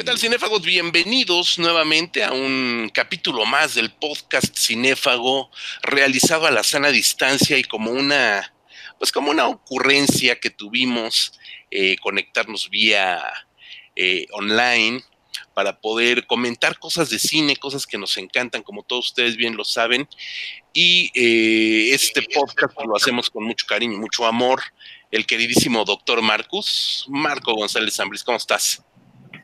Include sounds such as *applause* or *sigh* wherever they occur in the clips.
¿Qué tal, cinéfagos? Bienvenidos nuevamente a un capítulo más del podcast Cinéfago, realizado a la sana distancia y como una, pues como una ocurrencia que tuvimos eh, conectarnos vía eh, online para poder comentar cosas de cine, cosas que nos encantan, como todos ustedes bien lo saben. Y eh, este podcast lo hacemos con mucho cariño y mucho amor. El queridísimo doctor Marcus, Marco González Ambris, ¿cómo estás?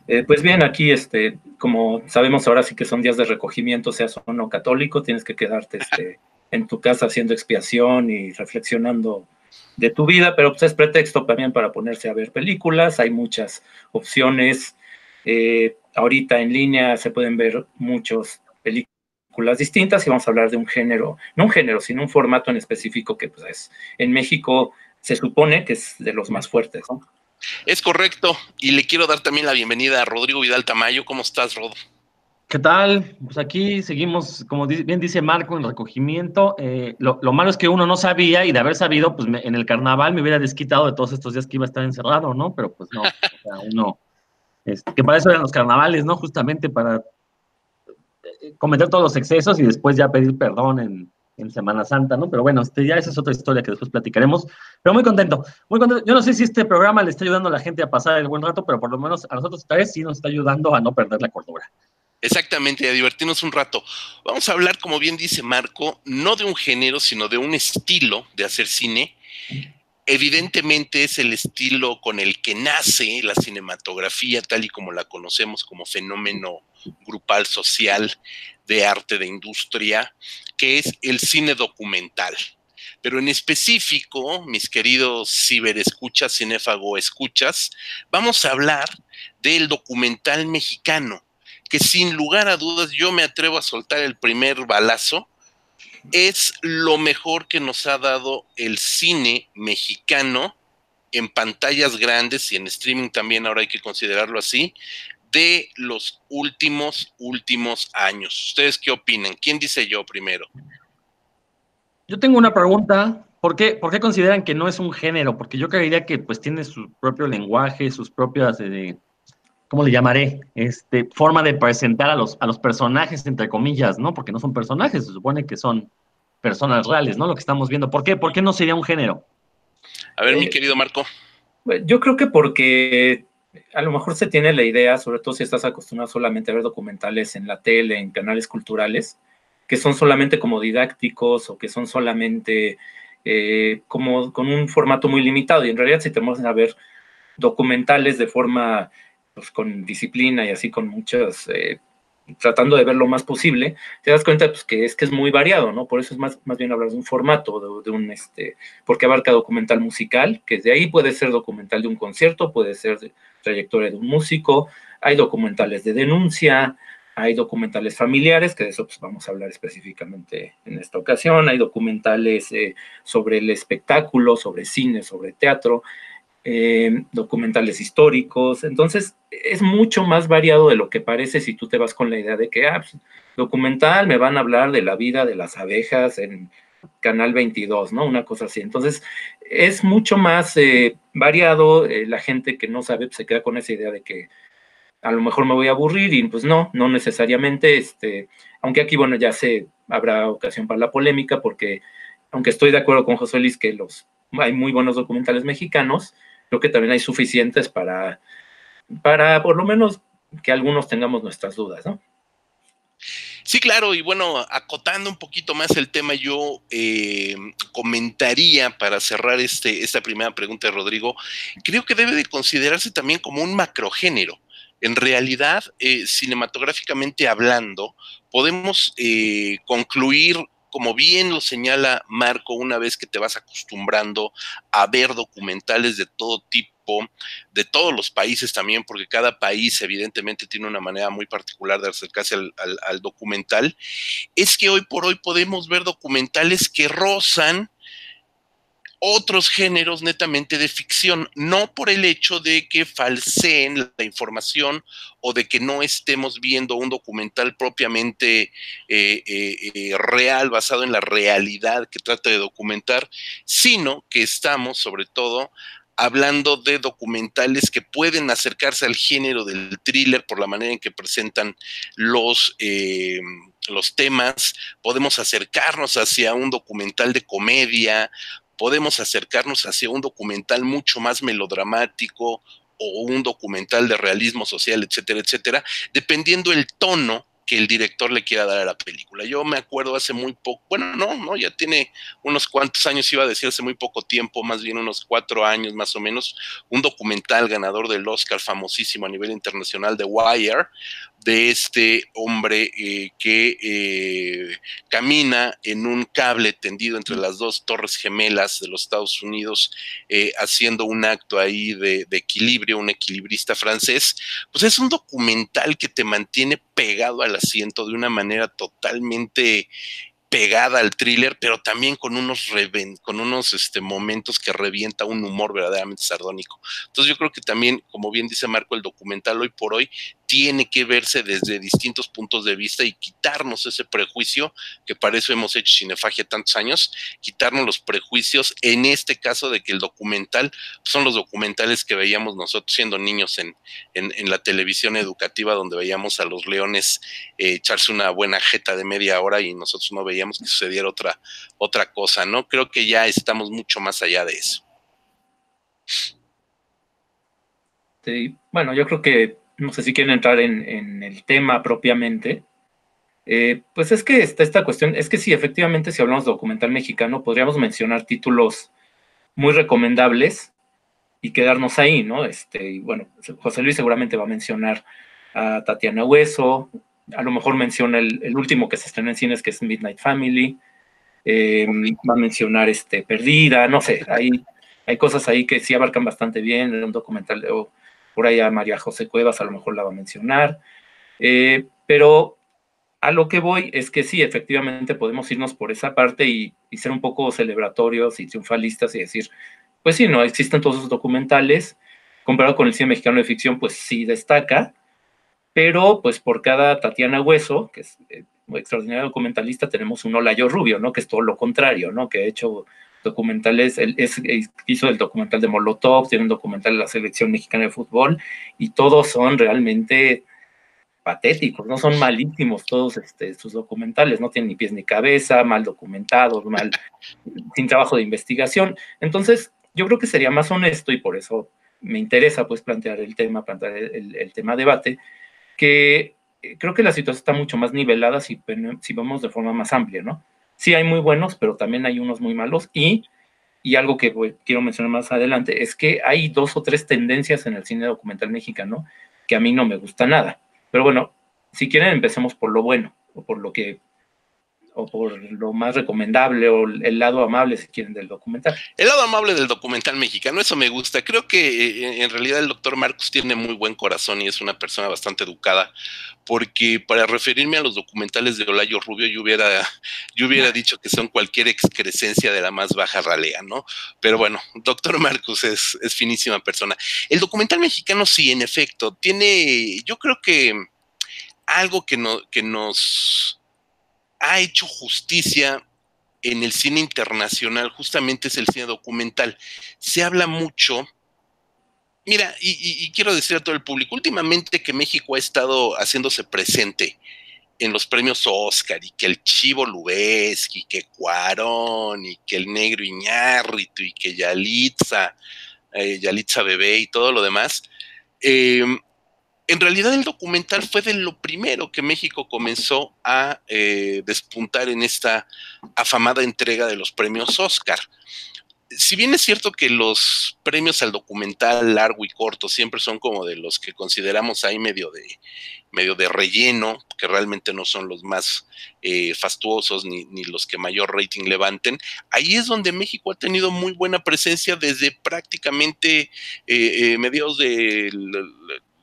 Eh, pues bien, aquí, este, como sabemos ahora sí que son días de recogimiento, seas o no católico, tienes que quedarte este, en tu casa haciendo expiación y reflexionando de tu vida, pero pues es pretexto también para ponerse a ver películas, hay muchas opciones. Eh, ahorita en línea se pueden ver muchas películas distintas y vamos a hablar de un género, no un género, sino un formato en específico que pues es, en México se supone que es de los más fuertes, ¿no? Es correcto. Y le quiero dar también la bienvenida a Rodrigo Vidal Tamayo. ¿Cómo estás, Rod? ¿Qué tal? Pues aquí seguimos, como bien dice Marco, en recogimiento. Eh, lo, malo es que uno no sabía y de haber sabido, pues en el carnaval me hubiera desquitado de todos estos días que iba a estar encerrado, ¿no? Pero pues no, *laughs* o sea, uno, este, que para eso eran los carnavales, ¿no? Justamente para eh, cometer todos los excesos y después ya pedir perdón en, en Semana Santa, ¿no? Pero bueno, este, ya esa es otra historia que después platicaremos. Pero muy contento, muy contento. Yo no sé si este programa le está ayudando a la gente a pasar el buen rato, pero por lo menos a nosotros tres sí nos está ayudando a no perder la cordura. Exactamente, a divertirnos un rato. Vamos a hablar, como bien dice Marco, no de un género, sino de un estilo de hacer cine. Evidentemente es el estilo con el que nace la cinematografía tal y como la conocemos como fenómeno grupal social de arte de industria, que es el cine documental. Pero en específico, mis queridos ciberescuchas, cinéfago escuchas, vamos a hablar del documental mexicano, que sin lugar a dudas yo me atrevo a soltar el primer balazo, es lo mejor que nos ha dado el cine mexicano en pantallas grandes y en streaming también, ahora hay que considerarlo así, de los últimos, últimos años. ¿Ustedes qué opinan? ¿Quién dice yo primero? Yo tengo una pregunta. ¿Por qué, ¿Por qué consideran que no es un género? Porque yo creería que pues tiene su propio lenguaje, sus propias, eh, ¿cómo le llamaré? Este, forma de presentar a los, a los personajes, entre comillas, ¿no? Porque no son personajes, se supone que son personas reales, ¿no? Lo que estamos viendo. ¿Por qué? ¿Por qué no sería un género? A ver, mi eh, querido Marco. Yo creo que porque a lo mejor se tiene la idea, sobre todo si estás acostumbrado solamente a ver documentales en la tele, en canales culturales, que son solamente como didácticos o que son solamente eh, como con un formato muy limitado. Y en realidad si tenemos a ver documentales de forma, pues con disciplina y así con muchas, eh, tratando de ver lo más posible, te das cuenta pues, que es que es muy variado, ¿no? Por eso es más, más bien hablar de un formato, de, un, este, porque abarca documental musical, que de ahí puede ser documental de un concierto, puede ser trayectoria de un músico, hay documentales de denuncia, hay documentales familiares, que de eso pues, vamos a hablar específicamente en esta ocasión, hay documentales eh, sobre el espectáculo, sobre cine, sobre teatro, eh, documentales históricos. Entonces, es mucho más variado de lo que parece si tú te vas con la idea de que, ah, pues, documental, me van a hablar de la vida de las abejas en Canal 22, ¿no? Una cosa así. Entonces, es mucho más eh, variado. Eh, la gente que no sabe pues, se queda con esa idea de que a lo mejor me voy a aburrir y pues no, no necesariamente. Este, aunque aquí, bueno, ya se habrá ocasión para la polémica porque, aunque estoy de acuerdo con José Luis que los hay muy buenos documentales mexicanos, creo que también hay suficientes para, para por lo menos que algunos tengamos nuestras dudas, ¿no? Sí, claro, y bueno, acotando un poquito más el tema, yo eh, comentaría para cerrar este, esta primera pregunta de Rodrigo, creo que debe de considerarse también como un macrogénero. En realidad, eh, cinematográficamente hablando, podemos eh, concluir como bien lo señala Marco, una vez que te vas acostumbrando a ver documentales de todo tipo, de todos los países también, porque cada país evidentemente tiene una manera muy particular de acercarse al, al documental, es que hoy por hoy podemos ver documentales que rozan otros géneros netamente de ficción, no por el hecho de que falseen la información o de que no estemos viendo un documental propiamente eh, eh, eh, real, basado en la realidad que trata de documentar, sino que estamos sobre todo hablando de documentales que pueden acercarse al género del thriller por la manera en que presentan los, los temas, podemos acercarnos hacia un documental de comedia, podemos acercarnos hacia un documental mucho más melodramático o un documental de realismo social, etcétera, etcétera, dependiendo el tono que el director le quiera dar a la película. Yo me acuerdo hace muy poco, bueno, no, no, ya tiene unos cuantos años, iba a decir hace muy poco tiempo, más bien unos cuatro años más o menos, un documental ganador del Oscar famosísimo a nivel internacional de Wire, de este hombre eh, que eh, camina en un cable tendido entre las dos torres gemelas de los Estados Unidos, eh, haciendo un acto ahí de, equilibrio, un equilibrista francés, pues es un documental que te mantiene pegado al asiento de una manera totalmente pegada al thriller, pero también con unos, con unos este, momentos que revienta un humor verdaderamente sardónico. Entonces yo creo que también, como bien dice Marco, el documental hoy por hoy tiene que verse desde distintos puntos de vista y quitarnos ese prejuicio, que para eso hemos hecho cinefagia tantos años, quitarnos los prejuicios, en este caso de que el documental son los documentales que veíamos nosotros siendo niños en, en, la televisión educativa, donde veíamos a los leones eh, echarse una buena jeta de media hora y nosotros no veíamos que sucediera otra, otra cosa, ¿no? Creo que ya estamos mucho más allá de eso. Sí, bueno, yo creo que no sé si quieren entrar en, el tema propiamente, eh, pues es que está esta cuestión, es que sí, efectivamente, si hablamos de documental mexicano, podríamos mencionar títulos muy recomendables y quedarnos ahí, ¿no? Este, y bueno, José Luis seguramente va a mencionar a Tatiana Hueso, a lo mejor menciona el, último que se estrenó en cines, que es Midnight Family, eh, va a mencionar este, Perdida, no sé, hay, hay cosas ahí que sí abarcan bastante bien, un documental de por ahí a María José Cuevas a lo mejor la va a mencionar, eh, pero a lo que voy es que sí, efectivamente podemos irnos por esa parte y, ser un poco celebratorios y triunfalistas y decir, pues sí, no, existen todos esos documentales, comparado con el cine mexicano de ficción, pues sí destaca, pero pues por cada Tatiana Hueso, que es eh, un extraordinario documentalista, tenemos un Olayo Rubio, ¿no? Que es todo lo contrario, ¿no? Que ha hecho documentales, él es, hizo el documental de Molotov, tiene un documental de la selección mexicana de fútbol, y todos son realmente patéticos, no son malísimos todos este, sus documentales, no tienen ni pies ni cabeza, mal documentados, mal, *laughs* sin trabajo de investigación. Entonces, yo creo que sería más honesto, y por eso me interesa pues plantear el tema, plantear el, el tema debate, que creo que la situación está mucho más nivelada si, si vamos de forma más amplia, ¿no? Sí hay muy buenos, pero también hay unos muy malos. Y, y algo que quiero mencionar más adelante es que hay dos o tres tendencias en el cine documental mexicano que a mí no me gusta nada. Pero bueno, si quieren empecemos por lo bueno o por lo que o por lo más recomendable o el lado amable, si quieren, del documental. El lado amable del documental mexicano, eso me gusta. Creo que eh, en realidad el doctor Marcos tiene muy buen corazón y es una persona bastante educada, porque para referirme a los documentales de Olayo Rubio, yo hubiera, yo hubiera dicho que son cualquier excrescencia de la más baja ralea, ¿no? Pero bueno, doctor Marcos es, es finísima persona. El documental mexicano, sí, en efecto, tiene, yo creo que algo que, no, que nos ha hecho justicia en el cine internacional, justamente es el cine documental. Se habla mucho, mira, y, quiero decir a todo el público, últimamente que México ha estado haciéndose presente en los premios Oscar y que el Chivo Lubeski, que Cuarón y que el Negro Iñárritu y que Yalitza, eh, Yalitza Bebé y todo lo demás, eh, en realidad el documental fue de lo primero que México comenzó a eh, despuntar en esta afamada entrega de los premios Oscar. Si bien es cierto que los premios al documental largo y corto siempre son como de los que consideramos ahí medio de, medio de relleno, que realmente no son los más eh, fastuosos ni, los que mayor rating levanten, ahí es donde México ha tenido muy buena presencia desde prácticamente eh, mediados del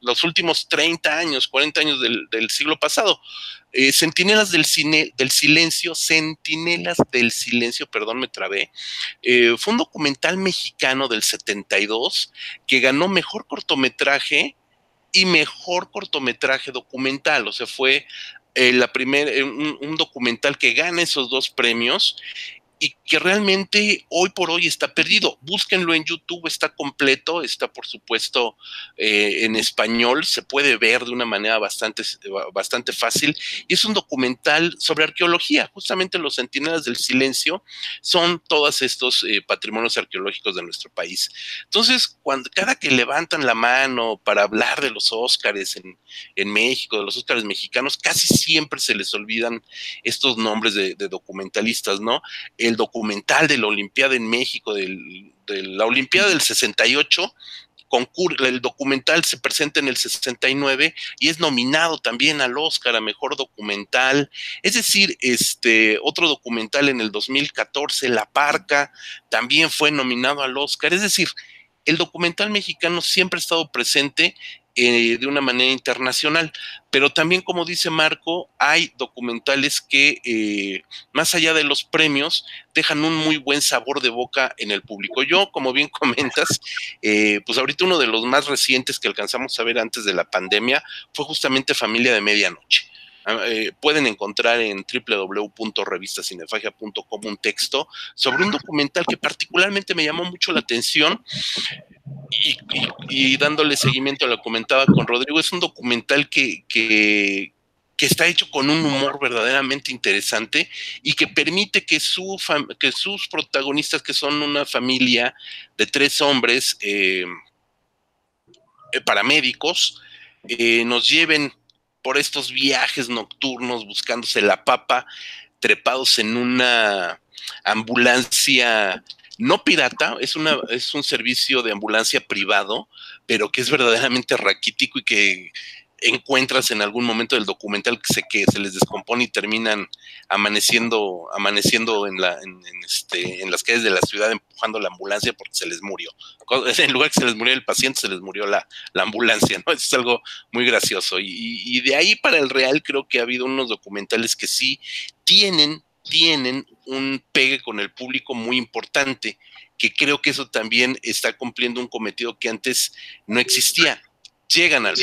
los últimos 30 años, 40 años del, siglo pasado. Eh, Centinelas del, Silencio, Centinelas del Silencio, perdón, me trabé, eh, fue un documental mexicano del 72 que ganó mejor cortometraje y mejor cortometraje documental. O sea, fue eh, la primer, un, documental que gana esos dos premios y que realmente hoy por hoy está perdido. Búsquenlo en YouTube, está completo, está por supuesto eh, en español, se puede ver de una manera bastante, bastante fácil y es un documental sobre arqueología. Justamente los Centinelas del Silencio son todos estos eh, patrimonios arqueológicos de nuestro país. Entonces, cuando cada que levantan la mano para hablar de los Óscares en, en México, de los Óscares mexicanos, casi siempre se les olvidan estos nombres de, de documentalistas, ¿no? El documental de la Olimpiada en México, de la Olimpiada del 68, concurre, el documental se presenta en el 69 y es nominado también al Oscar a Mejor Documental. Es decir, este otro documental en el 2014, La Parca, también fue nominado al Oscar. Es decir, el documental mexicano siempre ha estado presente eh, de una manera internacional. Pero también, como dice Marco, hay documentales que, eh, más allá de los premios, dejan un muy buen sabor de boca en el público. Yo, como bien *laughs* comentas, eh, pues ahorita uno de los más recientes que alcanzamos a ver antes de la pandemia fue justamente Familia de Medianoche. Ah, pueden encontrar en www.revistacinefagia.com un texto sobre un documental que particularmente me llamó mucho la atención y, dándole seguimiento a lo comentaba con Rodrigo, es un documental que, que, está hecho con un humor verdaderamente interesante y que permite que, que sus protagonistas, que son una familia de tres hombres eh, eh, paramédicos, eh, nos lleven por estos viajes nocturnos buscándose la papa, trepados en una ambulancia no pirata, es, una, es un servicio de ambulancia privado, pero que es verdaderamente raquítico y que encuentras en algún momento del documental que se, que se les descompone y terminan amaneciendo, amaneciendo en, la, en, este, en las calles de la ciudad empujando la ambulancia porque se les murió. *laughs* En lugar que se les murió el paciente, se les murió la, la ambulancia, ¿no? *laughs* Eso es algo muy gracioso. Y, y de ahí para el real creo que ha habido unos documentales que sí tienen tienen un pegue con el público muy importante, que creo que eso también está cumpliendo un cometido que antes no existía. Llegan al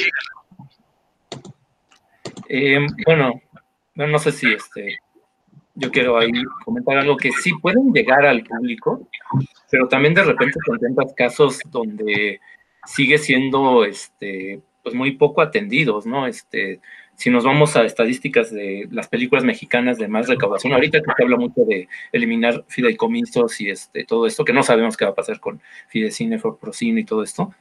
eh, bueno, no, sé si este, yo quiero ahí comentar algo que sí pueden llegar al público, pero también de repente contemplas casos donde sigue siendo este, pues muy poco atendidos, ¿no? Este, si nos vamos a estadísticas de las películas mexicanas de más recaudación, ahorita que se habla mucho de eliminar fideicomisos y este, todo esto, que no sabemos qué va a pasar con Fidecine, Procine y todo esto,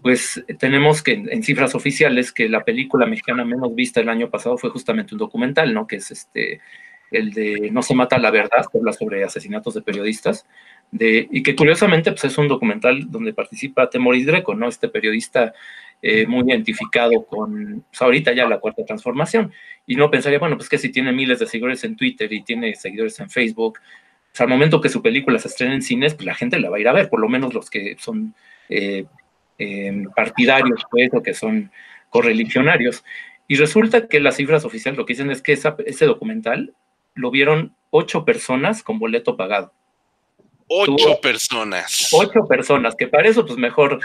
pues tenemos que en, cifras oficiales que la película mexicana menos vista el año pasado fue justamente un documental, ¿no? Que es este, el de No se mata la verdad, que habla sobre asesinatos de periodistas, de, y que curiosamente pues, es un documental donde participa Temoris Greco, ¿no? Este periodista eh, muy identificado con, pues ahorita ya la cuarta transformación. Y no pensaría, bueno, pues que si tiene miles de seguidores en Twitter y tiene seguidores en Facebook, pues al momento que su película se estrene en cines, pues la gente la va a ir a ver, por lo menos los que son eh, em, partidarios, pues, o que son correligionarios. Y resulta que las cifras oficiales lo que dicen es que ese documental lo vieron ocho personas con boleto pagado. Ocho personas. Ocho personas, que para eso, pues mejor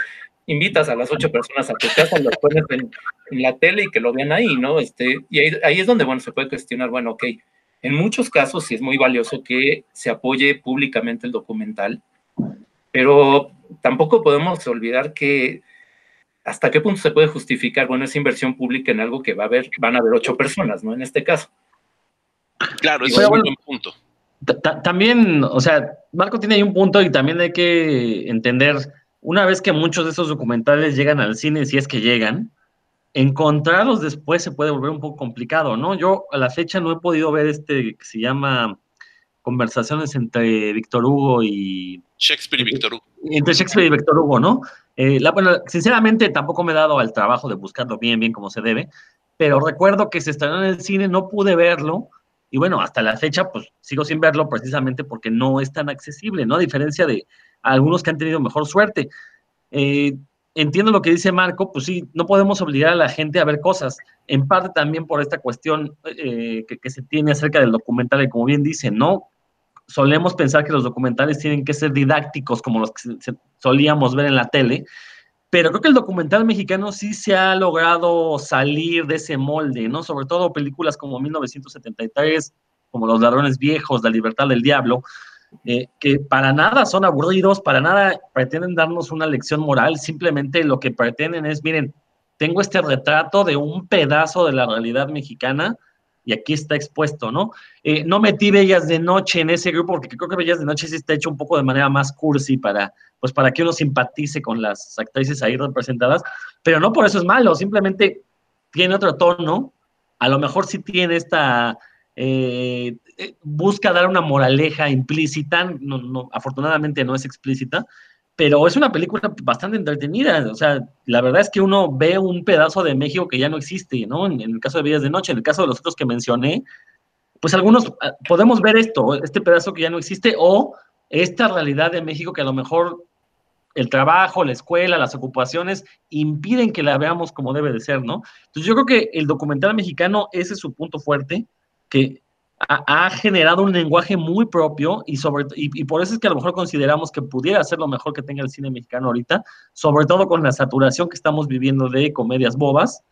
invitas a las ocho personas a tu casa, los pones en, la tele y que lo vean ahí, ¿no? Este, y ahí, es donde, bueno, se puede cuestionar, bueno, ok, en muchos casos sí es muy valioso que se apoye públicamente el documental, pero tampoco podemos olvidar que hasta qué punto se puede justificar, bueno, esa inversión pública en algo que va a haber, van a haber ocho personas, ¿no? En este caso. Claro, ese es un buen punto. También, o sea, Marco tiene ahí un punto y también hay que entender una vez que muchos de esos documentales llegan al cine, si es que llegan, encontrarlos después se puede volver un poco complicado, ¿no? Yo a la fecha no he podido ver este que se llama Conversaciones entre Víctor Hugo y... Shakespeare y Víctor Hugo. Entre Shakespeare y Víctor Hugo, ¿no? Eh, bueno, sinceramente tampoco me he dado al trabajo de buscarlo bien, bien como se debe, pero recuerdo que se estrenó en el cine, no pude verlo, y bueno, hasta la fecha, pues sigo sin verlo precisamente porque no es tan accesible, ¿no? A diferencia de algunos que han tenido mejor suerte. Eh, entiendo lo que dice Marco, pues sí, no podemos obligar a la gente a ver cosas, en parte también por esta cuestión eh, que, se tiene acerca del documental, y como bien dice, ¿no? Solemos pensar que los documentales tienen que ser didácticos como los que solíamos ver en la tele, pero creo que el documental mexicano sí se ha logrado salir de ese molde, ¿no? Sobre todo películas como 1973, como Los Ladrones Viejos, La Libertad del Diablo, eh, que para nada son aburridos, para nada pretenden darnos una lección moral, simplemente lo que pretenden es, miren, tengo este retrato de un pedazo de la realidad mexicana y aquí está expuesto, ¿no? Eh, no metí Bellas de Noche en ese grupo porque creo que Bellas de Noche sí está hecho un poco de manera más cursi para, pues para que uno simpatice con las actrices ahí representadas, pero no por eso es malo, simplemente tiene otro tono, a lo mejor sí tiene esta, eh, busca dar una moraleja implícita, no, no, afortunadamente no es explícita, pero es una película bastante entretenida. O sea, la verdad es que uno ve un pedazo de México que ya no existe, ¿no? En, el caso de Villas de Noche, en el caso de los otros que mencioné, pues algunos ah, podemos ver esto, este pedazo que ya no existe, o esta realidad de México que a lo mejor el trabajo, la escuela, las ocupaciones impiden que la veamos como debe de ser, ¿no? Entonces yo creo que el documental mexicano, ese es su punto fuerte, que ha, generado un lenguaje muy propio y, sobre, y, por eso es que a lo mejor consideramos que pudiera ser lo mejor que tenga el cine mexicano ahorita, sobre todo con la saturación que estamos viviendo de comedias bobas.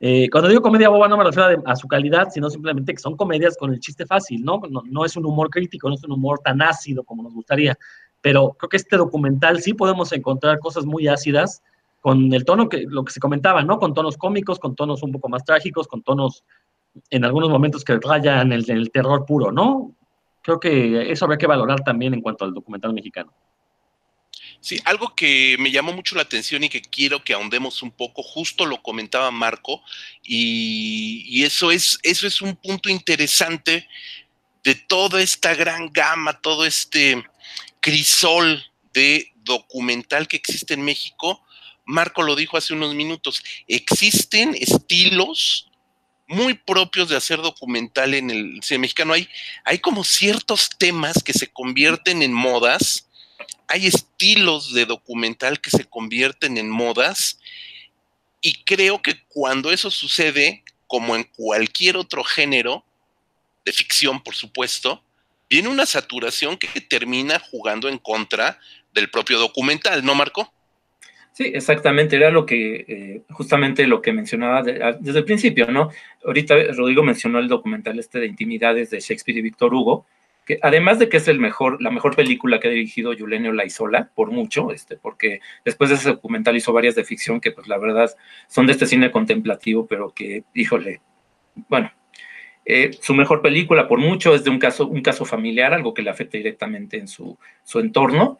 Eh, cuando digo comedia boba no me refiero a, su calidad, sino simplemente que son comedias con el chiste fácil, ¿no? ¿no? No es un humor crítico, no es un humor tan ácido como nos gustaría, pero creo que este documental sí podemos encontrar cosas muy ácidas con el tono que lo que se comentaba, ¿no? Con tonos cómicos, con tonos un poco más trágicos, con tonos en algunos momentos que rayan el, terror puro, ¿no? Creo que eso habría que valorar también en cuanto al documental mexicano. Sí, algo que me llamó mucho la atención y que quiero que ahondemos un poco, justo lo comentaba Marco, y, eso, es, eso es un punto interesante de toda esta gran gama, todo este crisol de documental que existe en México. Marco lo dijo hace unos minutos, existen estilos muy propios de hacer documental en el cine mexicano. Hay, hay como ciertos temas que se convierten en modas, hay estilos de documental que se convierten en modas, y creo que cuando eso sucede, como en cualquier otro género, de ficción, por supuesto, viene una saturación que termina jugando en contra del propio documental, ¿no, Marco? Sí, exactamente, era lo que, eh, justamente lo que mencionaba desde el principio, ¿no? Ahorita Rodrigo mencionó el documental este de Intimidades de Shakespeare y Víctor Hugo, que además de que es el mejor, la mejor película que ha dirigido Yulenio Laizola, por mucho, este, porque después de ese documental hizo varias de ficción que, pues la verdad, son de este cine contemplativo, pero que, híjole, bueno, eh, su mejor película por mucho es de un caso, un caso familiar, algo que le afecta directamente en su, su entorno,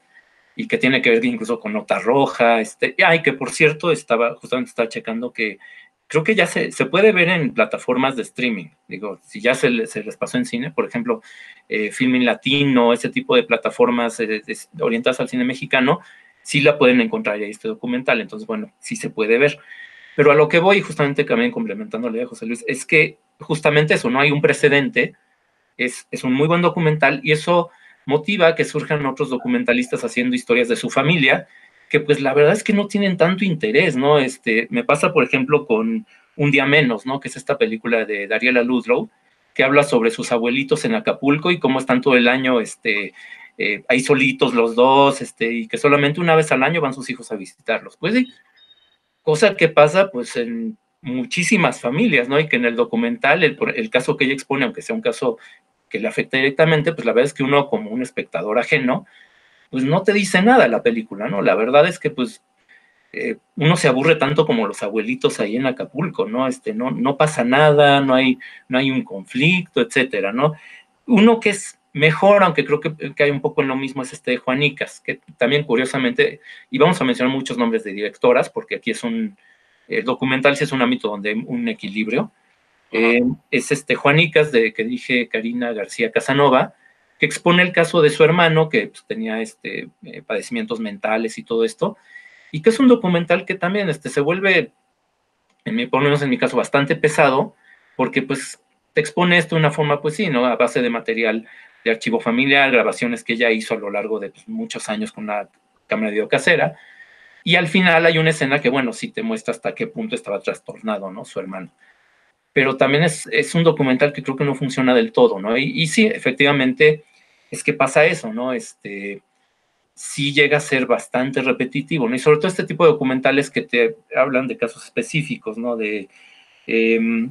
y que tiene que ver incluso con nota roja. Este, ay, que por cierto, estaba, justamente estaba checando que creo que ya se, se puede ver en plataformas de streaming. Digo, si ya se, se les pasó en cine, por ejemplo, eh, Filming Latino, ese tipo de plataformas eh, orientadas al cine mexicano, sí la pueden encontrar ahí este documental. Entonces, bueno, sí se puede ver. Pero a lo que voy, justamente también complementándole a José Luis, es que justamente eso, no hay un precedente, es, es un muy buen documental y eso motiva que surjan otros documentalistas haciendo historias de su familia, que pues la verdad es que no tienen tanto interés, ¿no? Este, me pasa, por ejemplo, con Un Día Menos, ¿no? Que es esta película de Dariela Ludlow, que habla sobre sus abuelitos en Acapulco y cómo están todo el año, este, eh, ahí solitos los dos, este, y que solamente una vez al año van sus hijos a visitarlos. Pues cosa que pasa, pues, en muchísimas familias, ¿no? Y que en el documental, el, el caso que ella expone, aunque sea un caso que le afecta directamente, pues la verdad es que uno como un espectador ajeno, pues no te dice nada la película, ¿no? La verdad es que pues eh, uno se aburre tanto como los abuelitos ahí en Acapulco, ¿no? Este, no, no pasa nada, no hay, no hay un conflicto, etcétera, ¿no? Uno que es mejor, aunque creo que, que, hay un poco en lo mismo, es este de Juanicas, que también curiosamente, y vamos a mencionar muchos nombres de directoras, porque aquí es un, el documental sí es un ámbito donde hay un equilibrio, eh, es este Juanicas, de que dije Karina García Casanova, que expone el caso de su hermano, que pues, tenía este, eh, padecimientos mentales y todo esto, y que es un documental que también este, se vuelve, en mi, por lo menos en mi caso, bastante pesado, porque pues te expone esto de una forma, pues sí, ¿no? A base de material de archivo familiar, grabaciones que ella hizo a lo largo de pues, muchos años con una cámara de video casera, y al final hay una escena que, bueno, sí te muestra hasta qué punto estaba trastornado, ¿no? Su hermano pero también es, es, un documental que creo que no funciona del todo, ¿no? Y, sí, efectivamente, es que pasa eso, ¿no? Este, sí llega a ser bastante repetitivo, ¿no? Y sobre todo este tipo de documentales que te hablan de casos específicos, ¿no? De, eh,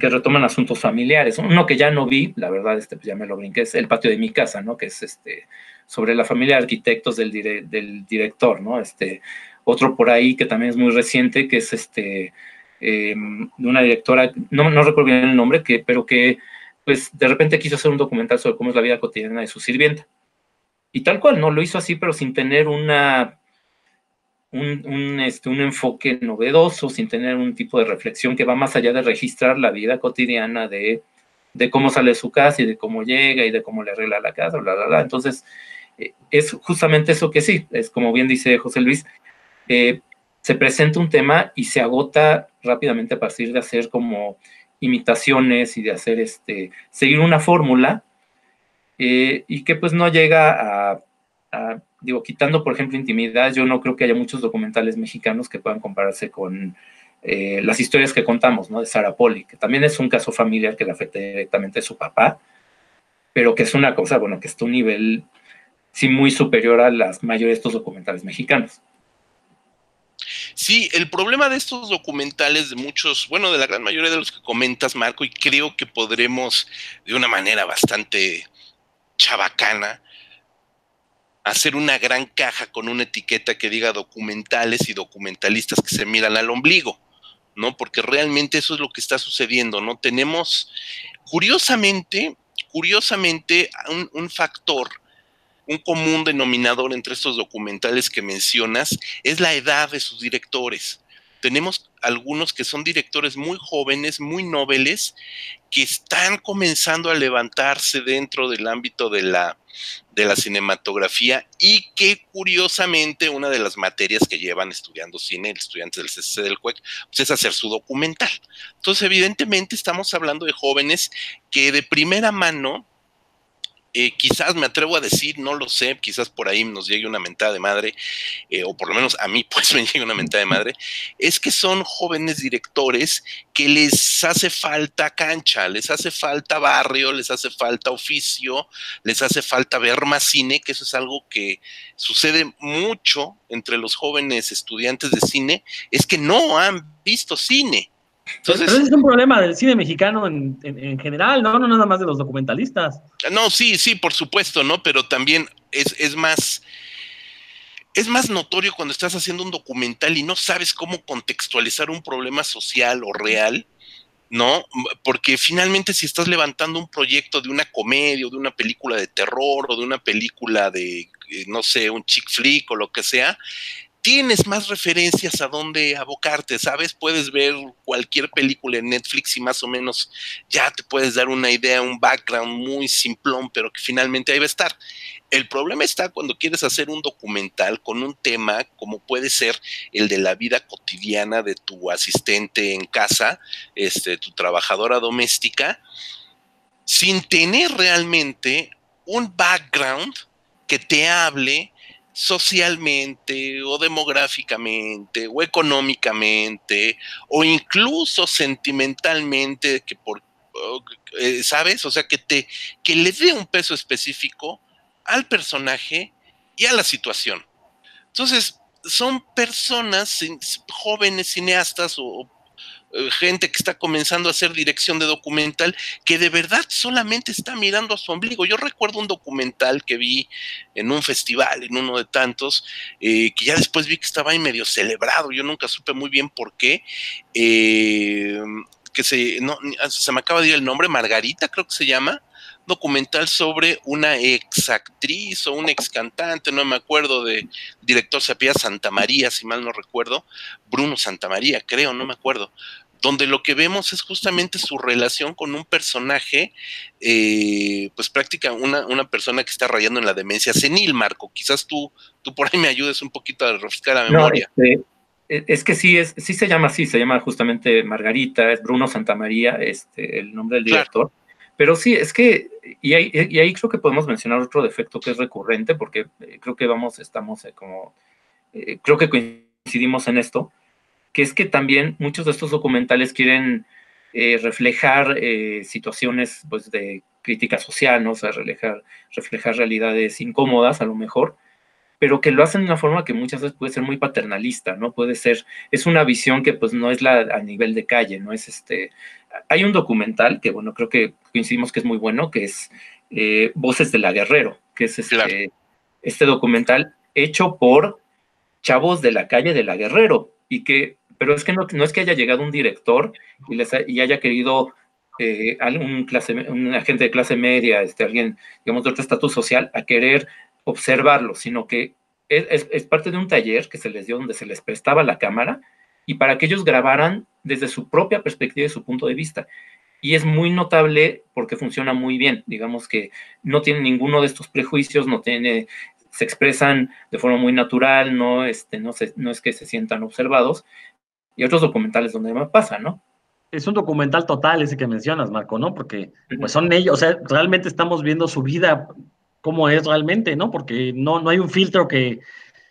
que retoman asuntos familiares. Uno que ya no vi, la verdad, este, pues ya me lo brinqué, es El patio de mi casa, ¿no? Que es este, sobre la familia de arquitectos del, del director, ¿no? Este, otro por ahí que también es muy reciente, que es este, eh, de una directora, no, no recuerdo bien el nombre, que, pero que pues de repente quiso hacer un documental sobre cómo es la vida cotidiana de su sirvienta. Y tal cual, ¿no? Lo hizo así, pero sin tener una, un, este, un enfoque novedoso, sin tener un tipo de reflexión que va más allá de registrar la vida cotidiana de, de cómo sale de su casa y de cómo llega y de cómo le arregla la casa, bla, bla, bla. Entonces, eh, es justamente eso que sí, es como bien dice José Luis, eh, se presenta un tema y se agota rápidamente a partir de hacer como imitaciones y de hacer este, seguir una fórmula eh, y que pues no llega a, digo, quitando por ejemplo intimidad, yo no creo que haya muchos documentales mexicanos que puedan compararse con eh, las historias que contamos, ¿no? De Sara Poli, que también es un caso familiar que le afecta directamente a su papá, pero que es una cosa, bueno, que está un nivel sí muy superior a las mayores de estos documentales mexicanos. Sí, el problema de estos documentales de muchos, bueno, de la gran mayoría de los que comentas, Marco, y creo que podremos de una manera bastante chabacana hacer una gran caja con una etiqueta que diga documentales y documentalistas que se miran al ombligo, ¿no? Porque realmente eso es lo que está sucediendo, ¿no? Tenemos, curiosamente, curiosamente, un, un factor un común denominador entre estos documentales que mencionas es la edad de sus directores. Tenemos algunos que son directores muy jóvenes, muy nobles, que están comenzando a levantarse dentro del ámbito de la, de la cinematografía y que curiosamente una de las materias que llevan estudiando cine, el estudiante del CCC del CUEC, pues es hacer su documental. Entonces, evidentemente estamos hablando de jóvenes que de primera mano eh, quizás me atrevo a decir, no lo sé, quizás por ahí nos llegue una mentada de madre, eh, o por lo menos a mí *laughs* pues me llegue una mentada de madre, es que son jóvenes directores que les hace falta cancha, les hace falta barrio, les hace falta oficio, les hace falta ver más cine, que eso es algo que sucede mucho entre los jóvenes estudiantes de cine, es que no han visto cine. Entonces, Pero ese es un problema del cine mexicano en, general, ¿no? No nada más de los documentalistas. No, sí, sí, por supuesto, ¿no? Pero también es, es más. Es más notorio cuando estás haciendo un documental y no sabes cómo contextualizar un problema social o real, ¿no? Porque finalmente si estás levantando un proyecto de una comedia o de una película de terror o de una película de, eh, no sé, un chick flick o lo que sea, tienes más referencias a dónde abocarte, ¿sabes? Puedes ver cualquier película en Netflix y más o menos ya te puedes dar una idea, un background muy simplón, pero que finalmente ahí va a estar. El problema está cuando quieres hacer un documental con un tema como puede ser el de la vida cotidiana de tu asistente en casa, este, tu trabajadora doméstica, sin tener realmente un background que te hable socialmente o demográficamente o económicamente o incluso sentimentalmente que por eh, sabes o sea que te que le dé un peso específico al personaje y a la situación. Entonces son personas jóvenes cineastas o gente que está comenzando a hacer dirección de documental que de verdad solamente está mirando a su ombligo. Yo recuerdo un documental que vi en un festival, en uno de tantos, eh, que ya después vi que estaba ahí medio celebrado. Yo nunca supe muy bien por qué. Eh, que se, no, se me acaba de ir el nombre, Margarita creo que se llama, documental sobre una ex actriz o un ex cantante, no me acuerdo de director se Santa María, si mal no recuerdo, Bruno Santa María, creo, no me acuerdo, donde lo que vemos es justamente su relación con un personaje, eh, pues prácticamente una, una, persona que está rayando en la demencia senil, Marco. Quizás tú, tú por ahí me ayudes un poquito a refrescar la memoria. Este, e, es que sí, es, sí se llama así, se llama justamente Margarita, es Bruno Santamaría, este, el nombre del director. Pero sí, es que, y ahí, y ahí, creo que podemos mencionar otro defecto que es recurrente, porque eh, creo que vamos, estamos eh, como, creo que coincidimos en esto, que es que también muchos de estos documentales quieren eh, reflejar eh, situaciones pues, de crítica social, ¿no? O sea, reflejar, reflejar realidades incómodas a lo mejor, pero que lo hacen de una forma que muchas veces puede ser muy paternalista, ¿no? Puede ser, es una visión que pues no es la a nivel de calle, no es este, hay un documental que, bueno, creo que coincidimos que es muy bueno, que es eh, Voces de la Guerrero, que es este, este documental hecho por chavos de la calle de la Guerrero, y que, pero es que no, no es que haya llegado un director y, les y haya querido eh, algún clase, un agente de clase media, este, alguien, digamos, de otro estatus social, a querer observarlo, sino que es, es, parte de un taller que se les dio donde se les prestaba la cámara y para que ellos grabaran desde su propia perspectiva y su punto de vista. Y es muy notable porque funciona muy bien. Digamos que no tiene ninguno de estos prejuicios, no tiene, se expresan de forma muy natural, no, este, no, se, no es que se sientan observados. Y otros documentales donde me pasa, ¿no? Es un documental total ese que mencionas, Marco, ¿no? Porque pues son ellos, o sea, realmente estamos viendo su vida, cómo es realmente, ¿no? Porque no, no hay un filtro que,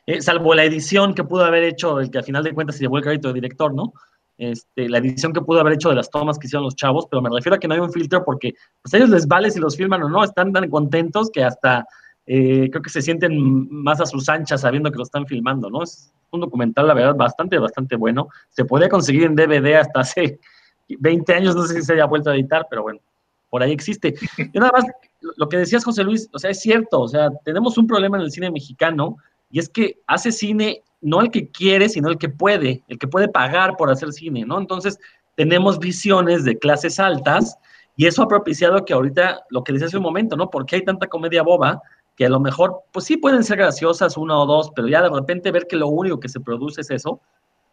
eh, salvo la edición que pudo haber hecho, el que al final de cuentas se llevó el crédito de director, ¿no? Este, la edición que pudo haber hecho de las tomas que hicieron los chavos, pero me refiero a que no hay un filtro porque pues, a ellos les vale si los filman o no, están tan contentos que hasta eh, creo que se sienten más a sus anchas sabiendo que lo están filmando, ¿no? Es un documental, la verdad, bastante, bastante bueno. Se podía conseguir en DVD hasta hace 20 años, no sé si se haya vuelto a editar, pero bueno, por ahí existe. *laughs* Y nada más, lo que decías, José Luis, o sea, es cierto, o sea, tenemos un problema en el cine mexicano y es que hace cine no el que quiere, sino el que puede, el que puede pagar por hacer cine, ¿no? Entonces, tenemos visiones de clases altas y eso ha propiciado que ahorita, lo que decía hace un momento, ¿no? Porque hay tanta comedia boba que a lo mejor, pues sí pueden ser graciosas una o dos, pero ya de repente ver que lo único que se produce es eso,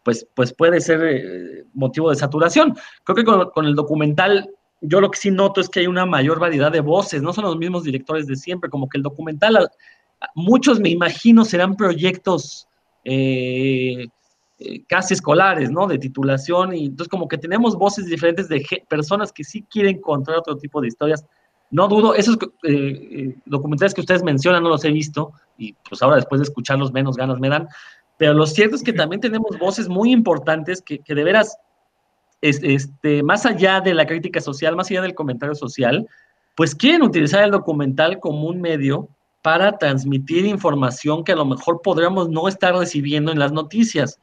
pues, pues puede ser eh, motivo de saturación. Creo que con, con el documental yo lo que sí noto es que hay una mayor variedad de voces, no son los mismos directores de siempre, como que el documental muchos me imagino serán proyectos eh, eh, casi escolares, ¿no? De titulación, y entonces como que tenemos voces diferentes de personas que sí quieren contar otro tipo de historias. No dudo, esos eh, documentales que ustedes mencionan no los he visto, y pues ahora después de escucharlos menos ganas me dan, pero lo cierto es que también tenemos voces muy importantes que, que de veras, este, más allá de la crítica social, más allá del comentario social, pues quieren utilizar el documental como un medio para transmitir información que a lo mejor podríamos no estar recibiendo en las noticias.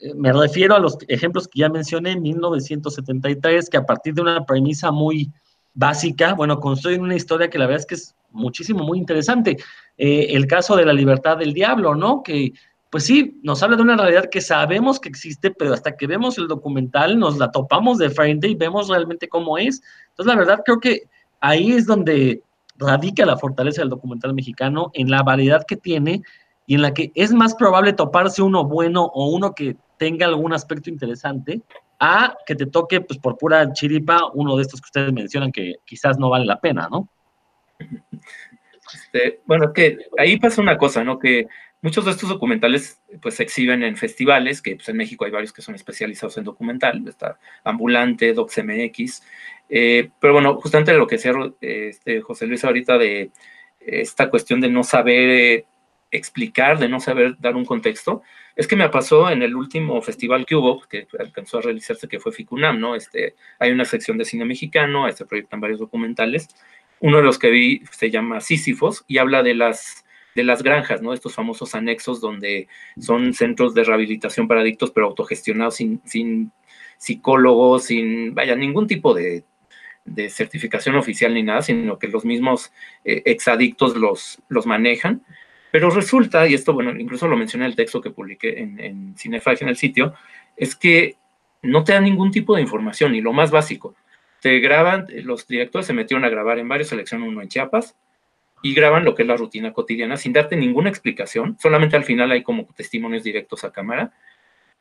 Eh, me refiero a los ejemplos que ya mencioné en 1973, que a partir de una premisa muy básica, bueno, construyen una historia que la verdad es que es muchísimo, muy interesante. Eh, el caso de la libertad del diablo, ¿no? Que, pues sí, nos habla de una realidad que sabemos que existe, pero hasta que vemos el documental nos la topamos de frente y vemos realmente cómo es. Entonces, la verdad, creo que ahí es donde radica la fortaleza del documental mexicano en la variedad que tiene y en la que es más probable toparse uno bueno o uno que tenga algún aspecto interesante a que te toque pues por pura chiripa uno de estos que ustedes mencionan que quizás no vale la pena, ¿no? Este, bueno, que ahí pasa una cosa, ¿no? Que muchos de estos documentales pues se exhiben en festivales, que pues en México hay varios que son especializados en documental, está Ambulante, DocsMX, eh, pero bueno, justamente lo que decía este, José Luis ahorita de esta cuestión de no saber eh, explicar, de no saber dar un contexto, es que me pasó en el último festival que hubo, que alcanzó a realizarse, que fue FICUNAM, ¿no? Este, hay una sección de cine mexicano, se proyectan varios documentales. Uno de los que vi se llama Sísifos y habla de las, de las granjas, ¿no? Estos famosos anexos donde son centros de rehabilitación para adictos, pero autogestionados sin, sin psicólogos, sin, vaya, ningún tipo de, de certificación oficial ni nada, sino que los mismos eh, exadictos los, los manejan. Pero resulta, y esto, bueno, incluso lo mencioné en el texto que publiqué en, en en el sitio, es que no te dan ningún tipo de información, y lo más básico. Te graban, los directores se metieron a grabar en varios, seleccionan uno en Chiapas, y graban lo que es la rutina cotidiana sin darte ninguna explicación, solamente al final hay como testimonios directos a cámara,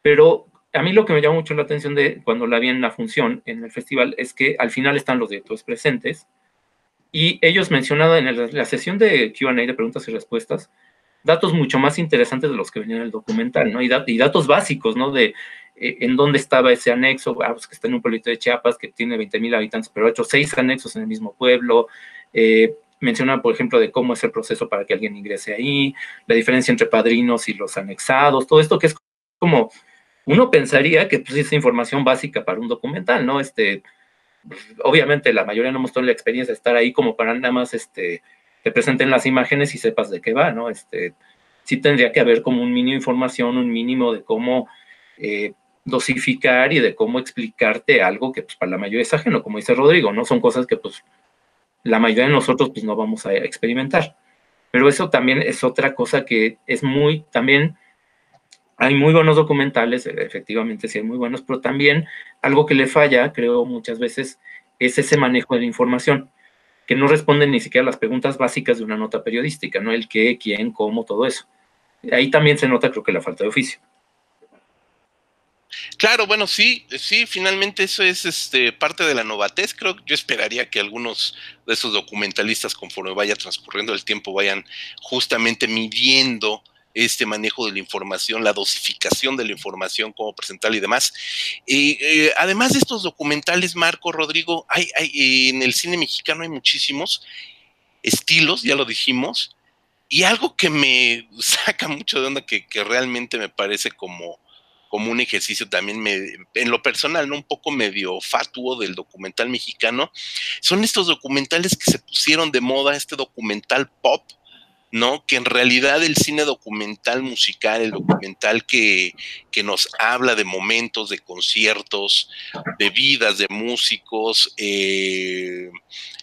pero a mí lo que me llama mucho la atención de cuando la vi en la función en el festival es que al final están los directores presentes y ellos mencionaban en la sesión de Q&A de preguntas y respuestas datos mucho más interesantes de los que venían en el documental, ¿no? Y, datos básicos, ¿no? De eh, en dónde estaba ese anexo, ah, pues que está en un pueblito de Chiapas que tiene 20 mil habitantes, pero ha hecho seis anexos en el mismo pueblo. Eh, menciona, por ejemplo, de cómo es el proceso para que alguien ingrese ahí, la diferencia entre padrinos y los anexados, todo esto que es como uno pensaría que pues, es información básica para un documental, ¿no? Este, obviamente la mayoría no mostró la experiencia de estar ahí como para nada más este, te presenten las imágenes y sepas de qué va, ¿no? Este, sí tendría que haber como un mínimo de información, un mínimo de cómo, eh, dosificar y de cómo explicarte algo que pues, para la mayoría es ajeno, como dice Rodrigo, ¿no? Son cosas que pues la mayoría de nosotros pues no vamos a experimentar. Pero eso también es otra cosa que es muy, también hay muy buenos documentales, efectivamente sí hay muy buenos, pero también algo que le falla, creo muchas veces, es ese manejo de la información, que no responden ni siquiera a las preguntas básicas de una nota periodística, ¿no? El qué, quién, cómo, todo eso. Ahí también se nota, creo que la falta de oficio. Claro, bueno, sí, sí, finalmente eso es este, parte de la novatez. Creo que yo esperaría que algunos de esos documentalistas, conforme vaya transcurriendo el tiempo, vayan justamente midiendo este manejo de la información, la dosificación de la información, cómo presentarla y demás. Eh, además de estos documentales, Marco, Rodrigo, hay, hay, en el cine mexicano hay muchísimos estilos, ya lo dijimos, y algo que me *laughs* saca mucho de onda, que realmente me parece como como un ejercicio también en lo personal, ¿no? Un poco medio fatuo del documental mexicano. Son estos documentales que se pusieron de moda, este documental pop, ¿no? Que en realidad el cine documental musical, el documental que, que nos habla de momentos, de conciertos, de vidas de músicos, eh,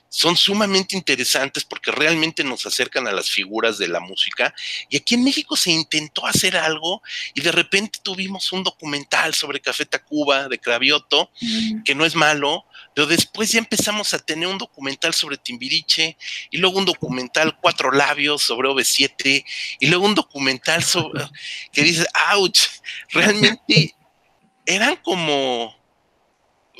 son sumamente interesantes porque realmente nos acercan a las figuras de la música. Y aquí en México se intentó hacer algo y de repente tuvimos un documental sobre Café Tacuba de Cravioto, que no es malo, pero después ya empezamos a tener un documental sobre Timbiriche y luego un documental Cuatro Labios sobre OV7 y luego un documental sobre *laughs* que dice, ouch, realmente eran como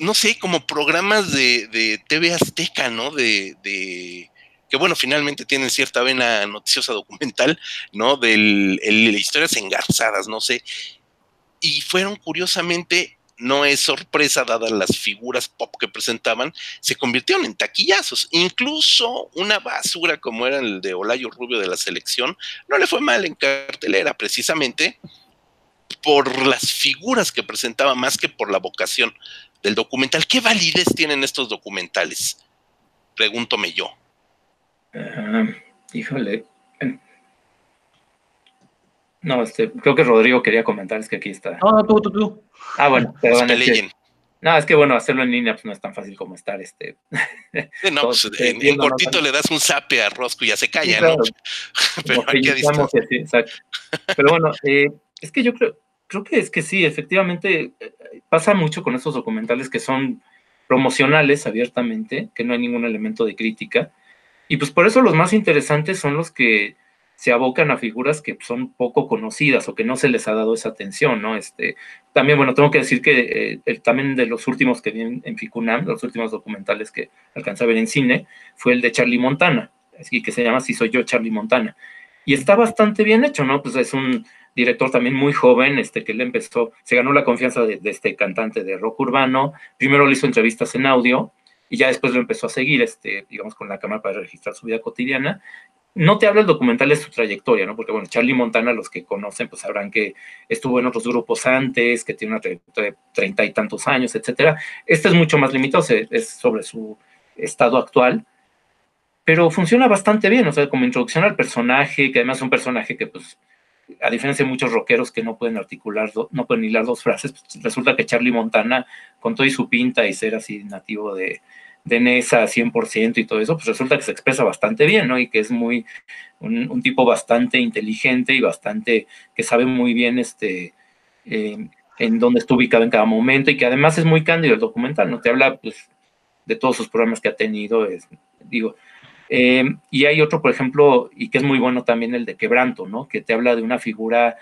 no sé, como programas de, de TV Azteca, ¿no? De, de, que bueno, finalmente tienen cierta vena noticiosa documental, ¿no? De historias engarzadas, no sé. Y fueron curiosamente, no es sorpresa, dadas las figuras pop que presentaban, se convirtieron en taquillazos. Incluso una basura como era el de Olayo Rubio de la selección, no le fue mal en cartelera, precisamente por las figuras que presentaba más que por la vocación del documental. ¿Qué validez tienen estos documentales? Pregúntome yo. Híjole. No, este, creo que Rodrigo quería comentar, es que aquí está. No, tú, tú, tú. Ah, bueno, perdón. Es no, es que bueno, hacerlo en línea pues no es tan fácil como estar este. no, pues, *laughs* en, cortito le das un zape a Rosco y ya se calla, ¿no? *laughs* Pero, Pero bueno, eh, es que yo creo, creo que es que sí, efectivamente eh, pasa mucho con estos documentales que son promocionales abiertamente, que no hay ningún elemento de crítica. Y pues por eso los más interesantes son los que se abocan a figuras que son poco conocidas o que no se les ha dado esa atención, ¿no? Este, también, bueno, tengo que decir que eh, el, también de los últimos que vi en, en, Ficunam, los últimos documentales que alcancé a ver en cine, fue el de Charlie Montana, así que se llama Si soy yo, Charlie Montana. Y está bastante bien hecho, ¿no? Pues es un, director también muy joven, este, que él empezó, se ganó la confianza de, este cantante de rock urbano, primero le hizo entrevistas en audio y ya después lo empezó a seguir, este, digamos, con la cámara para registrar su vida cotidiana. No te habla el documental de su trayectoria, ¿no? Porque, bueno, Charlie Montana, los que conocen, pues sabrán que estuvo en otros grupos antes, que tiene una trayectoria de treinta y tantos años, etcétera. Este es mucho más limitado, es sobre su estado actual, pero funciona bastante bien, o sea, como introducción al personaje, que además es un personaje que, pues, a diferencia de muchos rockeros que no pueden articular, no pueden hilar dos frases, pues, resulta que Charlie Montana, con todo y su pinta y ser así nativo de, de Nesa 100% y todo eso, pues resulta que se expresa bastante bien, ¿no? Y que es muy, un, tipo bastante inteligente y bastante, que sabe muy bien este, eh, en dónde está ubicado en cada momento y que además es muy cándido el documental, ¿no? Te habla, pues, de todos sus programas que ha tenido, es, digo, eh, y hay otro, por ejemplo, y que es muy bueno también el de Quebranto, ¿no? Que te habla de una figura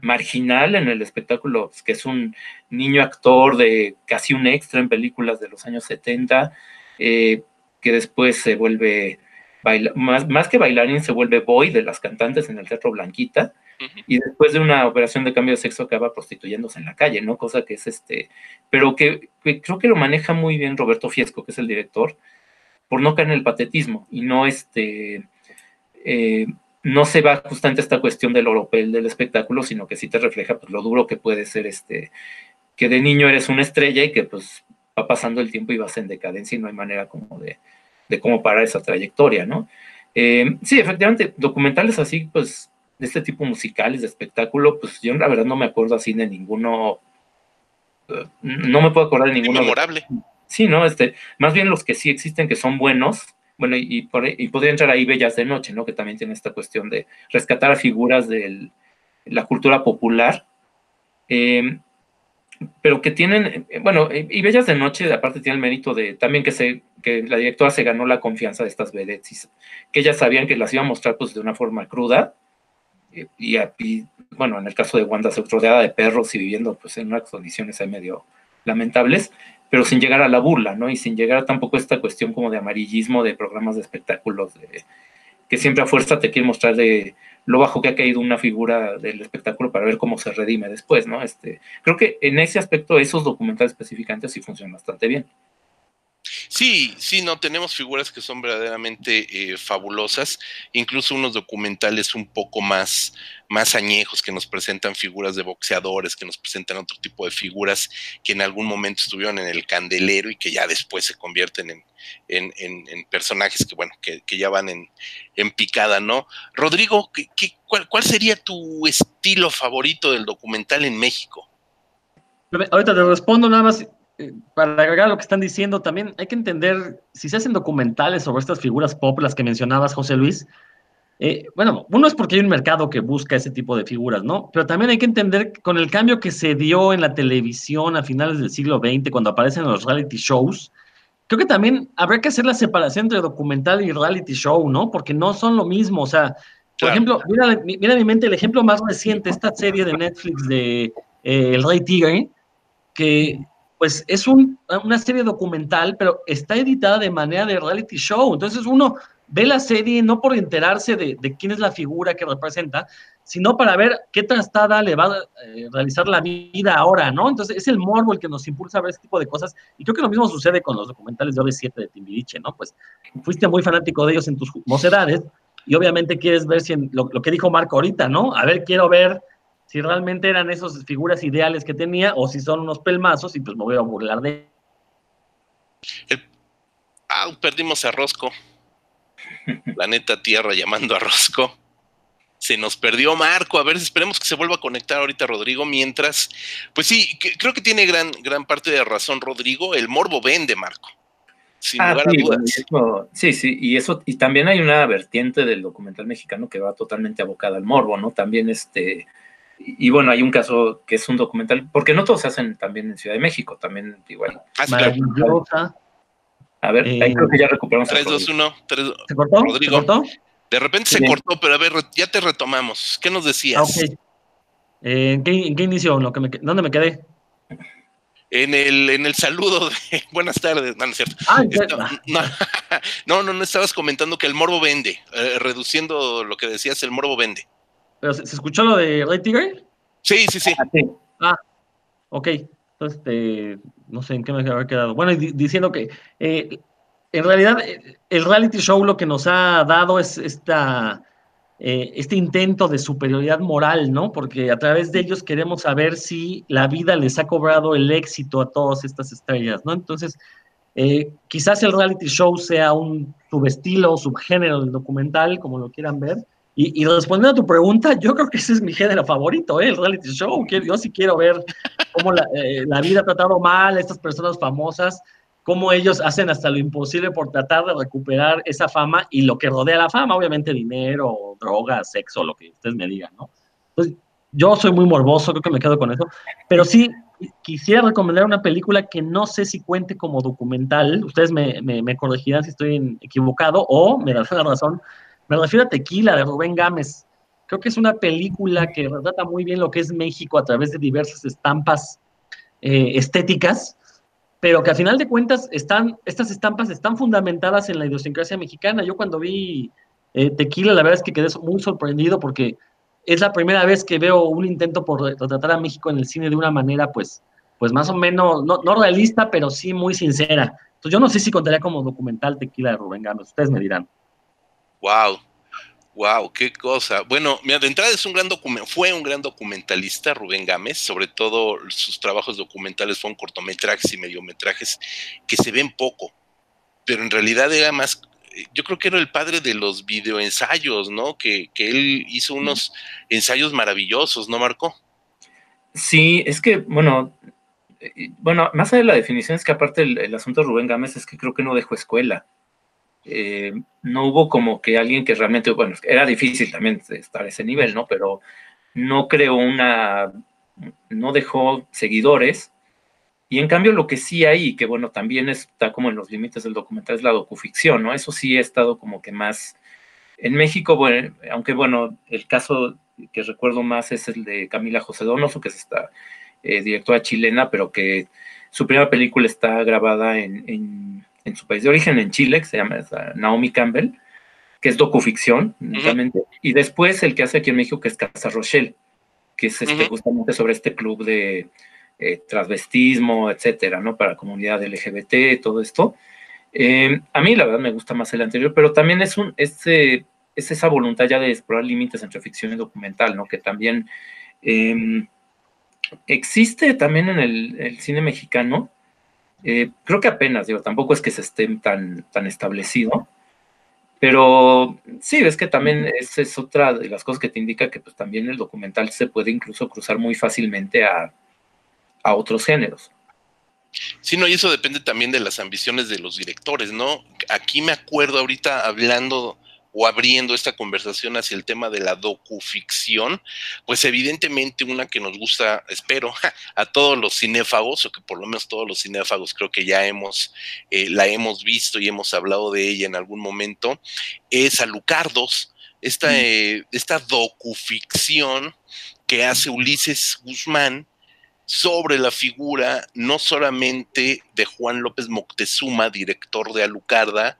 marginal en el espectáculo, pues, que es un niño actor de casi un extra en películas de los años 70, eh, que después se vuelve, más, más que bailarín, se vuelve boy de las cantantes en el Teatro Blanquita, y después de una operación de cambio de sexo acaba prostituyéndose en la calle, ¿no? Cosa que es este, pero que, que creo que lo maneja muy bien Roberto Fiesco, que es el director, por no caer en el patetismo y no este eh, no se va justamente esta cuestión del oropel del espectáculo, sino que sí te refleja pues, lo duro que puede ser este que de niño eres una estrella y que pues va pasando el tiempo y vas en decadencia y no hay manera como de, de cómo parar esa trayectoria, ¿no? Eh, sí, efectivamente, documentales así, pues, de este tipo musicales, de espectáculo, pues yo la verdad no me acuerdo así de ninguno no me puedo acordar de ninguno. Memorable. Sí, ¿no? Este, más bien los que sí existen, que son buenos, bueno, y, y podría entrar ahí Bellas de Noche, ¿no? Que también tiene esta cuestión de rescatar a figuras de la cultura popular, em, pero que tienen, eh, bueno, y Bellas de Noche aparte tiene el mérito de también que, se, que la directora se ganó la confianza de estas vedettes, que ellas sabían que las iba a mostrar pues de una forma cruda, eh, y, bueno, en el caso de Wanda, se rodeada de perros y viviendo pues en unas condiciones ahí medio lamentables, pero sin llegar a la burla, ¿no? Y sin llegar tampoco a esta cuestión como de amarillismo de programas de espectáculos, de, que siempre a fuerza te quiere mostrar de lo bajo que ha caído una figura del espectáculo para ver cómo se redime después, ¿no? Este, creo que en ese aspecto esos documentales específicamente sí funcionan bastante bien. Sí, sí, no, tenemos figuras que son verdaderamente eh, fabulosas, incluso unos documentales un poco más, más añejos que nos presentan figuras de boxeadores, que nos presentan otro tipo de figuras que en algún momento estuvieron en el candelero y que ya después se convierten en, en, personajes que, bueno, que, ya van en, en, picada, ¿no? Rodrigo, ¿qué, cuál, ¿cuál sería tu estilo favorito del documental en México? Ahorita te respondo nada más para agregar lo que están diciendo, también hay que entender, si se hacen documentales sobre estas figuras pop, las que mencionabas, José Luis, eh, bueno, uno es porque hay un mercado que busca ese tipo de figuras, ¿no? Pero también hay que entender que con el cambio que se dio en la televisión a finales del siglo XX, cuando aparecen los reality shows, creo que también habría que hacer la separación entre documental y reality show, ¿no? Porque no son lo mismo, o sea, por ejemplo, mira, mira mi mente el ejemplo más reciente, esta serie de Netflix de eh, El Rey Tigre, que pues es una serie documental, pero está editada de manera de reality show. Entonces uno ve la serie no por enterarse de, quién es la figura que representa, sino para ver qué trastada le va a eh, realizar la vida ahora, ¿no? Entonces es el morbo el que nos impulsa a ver ese tipo de cosas. Y creo que lo mismo sucede con los documentales de OV7 de Timbiriche, ¿no? Pues fuiste muy fanático de ellos en tus mocedades y obviamente quieres ver si lo, lo que dijo Marco ahorita, ¿no? A ver, quiero ver si realmente eran esas figuras ideales que tenía o si son unos pelmazos y pues me voy a burlar de Ah, perdimos a Rosco. *laughs* Planeta Tierra llamando a Rosco. Se nos perdió Marco. A ver, esperemos que se vuelva a conectar ahorita Rodrigo. Mientras, pues sí, creo que tiene gran, gran parte de razón Rodrigo. El morbo vende, Marco. Sin ah, lugar sí, a dudas. sí, sí, y eso, y también hay una vertiente del documental mexicano que va totalmente abocada al morbo, ¿no? También este, y, bueno, hay un caso que es un documental, porque no todos se hacen también en Ciudad de México, también igual. Ah, a ver, ahí creo que ya recuperamos. 3, 2, 1, ¿Se cortó? Rodrigo. ¿Se cortó? De repente se cortó, pero a ver, ya te retomamos. ¿Qué nos decías? Ah, eh, ¿en, qué, ¿en, qué, inicio? Lo que me, ¿Dónde me quedé? En el, en el saludo de *laughs* buenas tardes, no, no es cierto. Ah, *laughs* no, no, no, estabas comentando que el morbo vende, eh, reduciendo lo que decías, el morbo vende. ¿Se, escuchó lo de Ray Tiger? Sí, sí, sí. Ah, ah ok. Entonces, este, no sé en qué me había quedado. Bueno, diciendo que eh, en realidad el reality show lo que nos ha dado es esta, eh, este intento de superioridad moral, ¿no? Porque a través de ellos queremos saber si la vida les ha cobrado el éxito a todas estas estrellas, ¿no? Entonces, eh, quizás el reality show sea un subestilo o subgénero del documental, como lo quieran ver, y, respondiendo a tu pregunta, yo creo que ese es mi género favorito, ¿eh? el reality show. Yo sí quiero ver cómo la, eh, la, vida ha tratado mal a estas personas famosas, cómo ellos hacen hasta lo imposible por tratar de recuperar esa fama y lo que rodea la fama, obviamente dinero, drogas, sexo, lo que ustedes me digan, ¿no? Entonces, yo soy muy morboso, creo que me quedo con eso, pero sí quisiera recomendar una película que no sé si cuente como documental, ustedes me, me, me corregirán si estoy equivocado o me dan la razón, me refiero a Tequila de Rubén Gámez. Creo que es una película que retrata muy bien lo que es México a través de diversas estampas eh, estéticas, pero que a final de cuentas están, estas estampas están fundamentadas en la idiosincrasia mexicana. Yo cuando vi eh, Tequila, la verdad es que quedé muy sorprendido porque es la primera vez que veo un intento por retratar a México en el cine de una manera, pues, pues más o menos, no, no realista, pero sí muy sincera. Entonces yo no sé si contaría como documental Tequila de Rubén Gámez, ustedes me dirán. Wow, wow, qué cosa. Bueno, mira, de entrada es un gran fue un gran documentalista, Rubén Gámez, sobre todo sus trabajos documentales fueron cortometrajes y mediometrajes que se ven poco, pero en realidad era más, yo creo que era el padre de los videoensayos, ¿no? Que, que él hizo unos ensayos maravillosos, ¿no, Marco? Sí, es que, bueno, bueno, más allá de la definición es que aparte el, asunto de Rubén Gámez es que creo que no dejó escuela. Eh, no hubo como que alguien que realmente, bueno, era difícil también estar a ese nivel, ¿no? Pero no creó una, no dejó seguidores. Y en cambio lo que sí hay, que bueno, también está como en los límites del documental, es la docuficción, ¿no? Eso sí ha estado como que más... En México, bueno, aunque bueno, el caso que recuerdo más es el de Camila José Donoso, que es esta eh, directora chilena, pero que su primera película está grabada en, su país de origen, en Chile, que se llama Naomi Campbell, que es docuficción, y después el que hace aquí en México, que es Casa Rochelle, que es este, justamente sobre este club de eh, transvestismo, etcétera, ¿no? Para comunidad LGBT, todo esto. Eh, a mí, la verdad, me gusta más el anterior, pero también es, un, es, es esa voluntad ya de explorar límites entre ficción y documental, ¿no? Que también em, existe también en el, cine mexicano, eh, creo que apenas, digo, tampoco es que se esté tan, tan establecido, pero sí, ves que también esa es otra de las cosas que te indica que pues también el documental se puede incluso cruzar muy fácilmente a, a otros géneros. Sí, no, y eso depende también de las ambiciones de los directores, ¿no? Aquí me acuerdo ahorita hablando o abriendo esta conversación hacia el tema de la docuficción, pues evidentemente una que nos gusta, espero, *laughs* a todos los cinéfagos, o que por lo menos todos los cinéfagos creo que ya hemos, eh, la hemos visto y hemos hablado de ella en algún momento, es a Lucardos, esta, mm. eh, esta docuficción que hace Ulises Guzmán, sobre la figura no solamente de Juan López Moctezuma, director de Alucarda,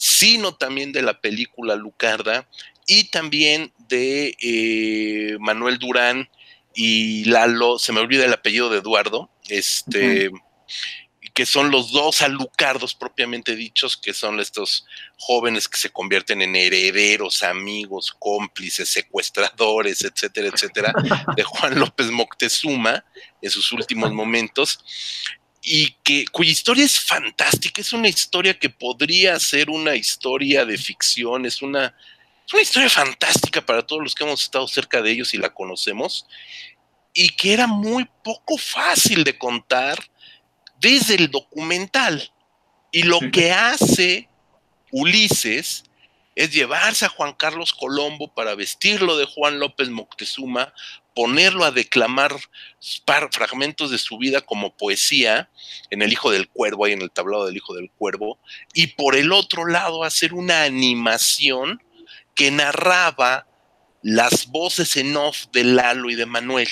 sino también de la película Lucarda y también de eh, Manuel Durán y Lalo, se me olvida el apellido de Eduardo, este, que son los dos alucardos propiamente dichos, que son estos jóvenes que se convierten en herederos, amigos, cómplices, secuestradores, etcétera, etcétera, de Juan López Moctezuma en sus últimos *laughs* momentos y que cuya historia es fantástica, es una historia que podría ser una historia de ficción, es una, una historia fantástica para todos los que hemos estado cerca de ellos y la conocemos, y que era muy poco fácil de contar desde el documental. Y lo que hace Ulises es llevarse a Juan Carlos Colombo para vestirlo de Juan López Moctezuma, ponerlo a declamar fragmentos de su vida como poesía en El Hijo del Cuervo, ahí en el tablado del Hijo del Cuervo, y por el otro lado hacer una animación que narraba las voces en off de Lalo y de Manuel.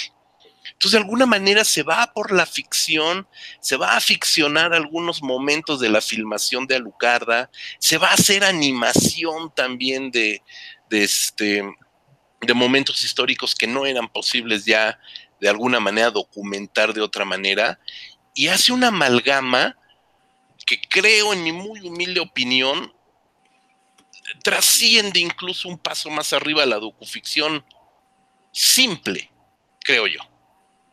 Entonces, de alguna manera se va por la ficción, se va a ficcionar algunos momentos de la filmación de Alucarda, se va a hacer animación también de, de, este, de momentos históricos que no eran posibles ya de alguna manera documentar de otra manera, y hace una amalgama que creo, en mi muy humilde opinión, trasciende incluso un paso más arriba a la docuficción simple, creo yo.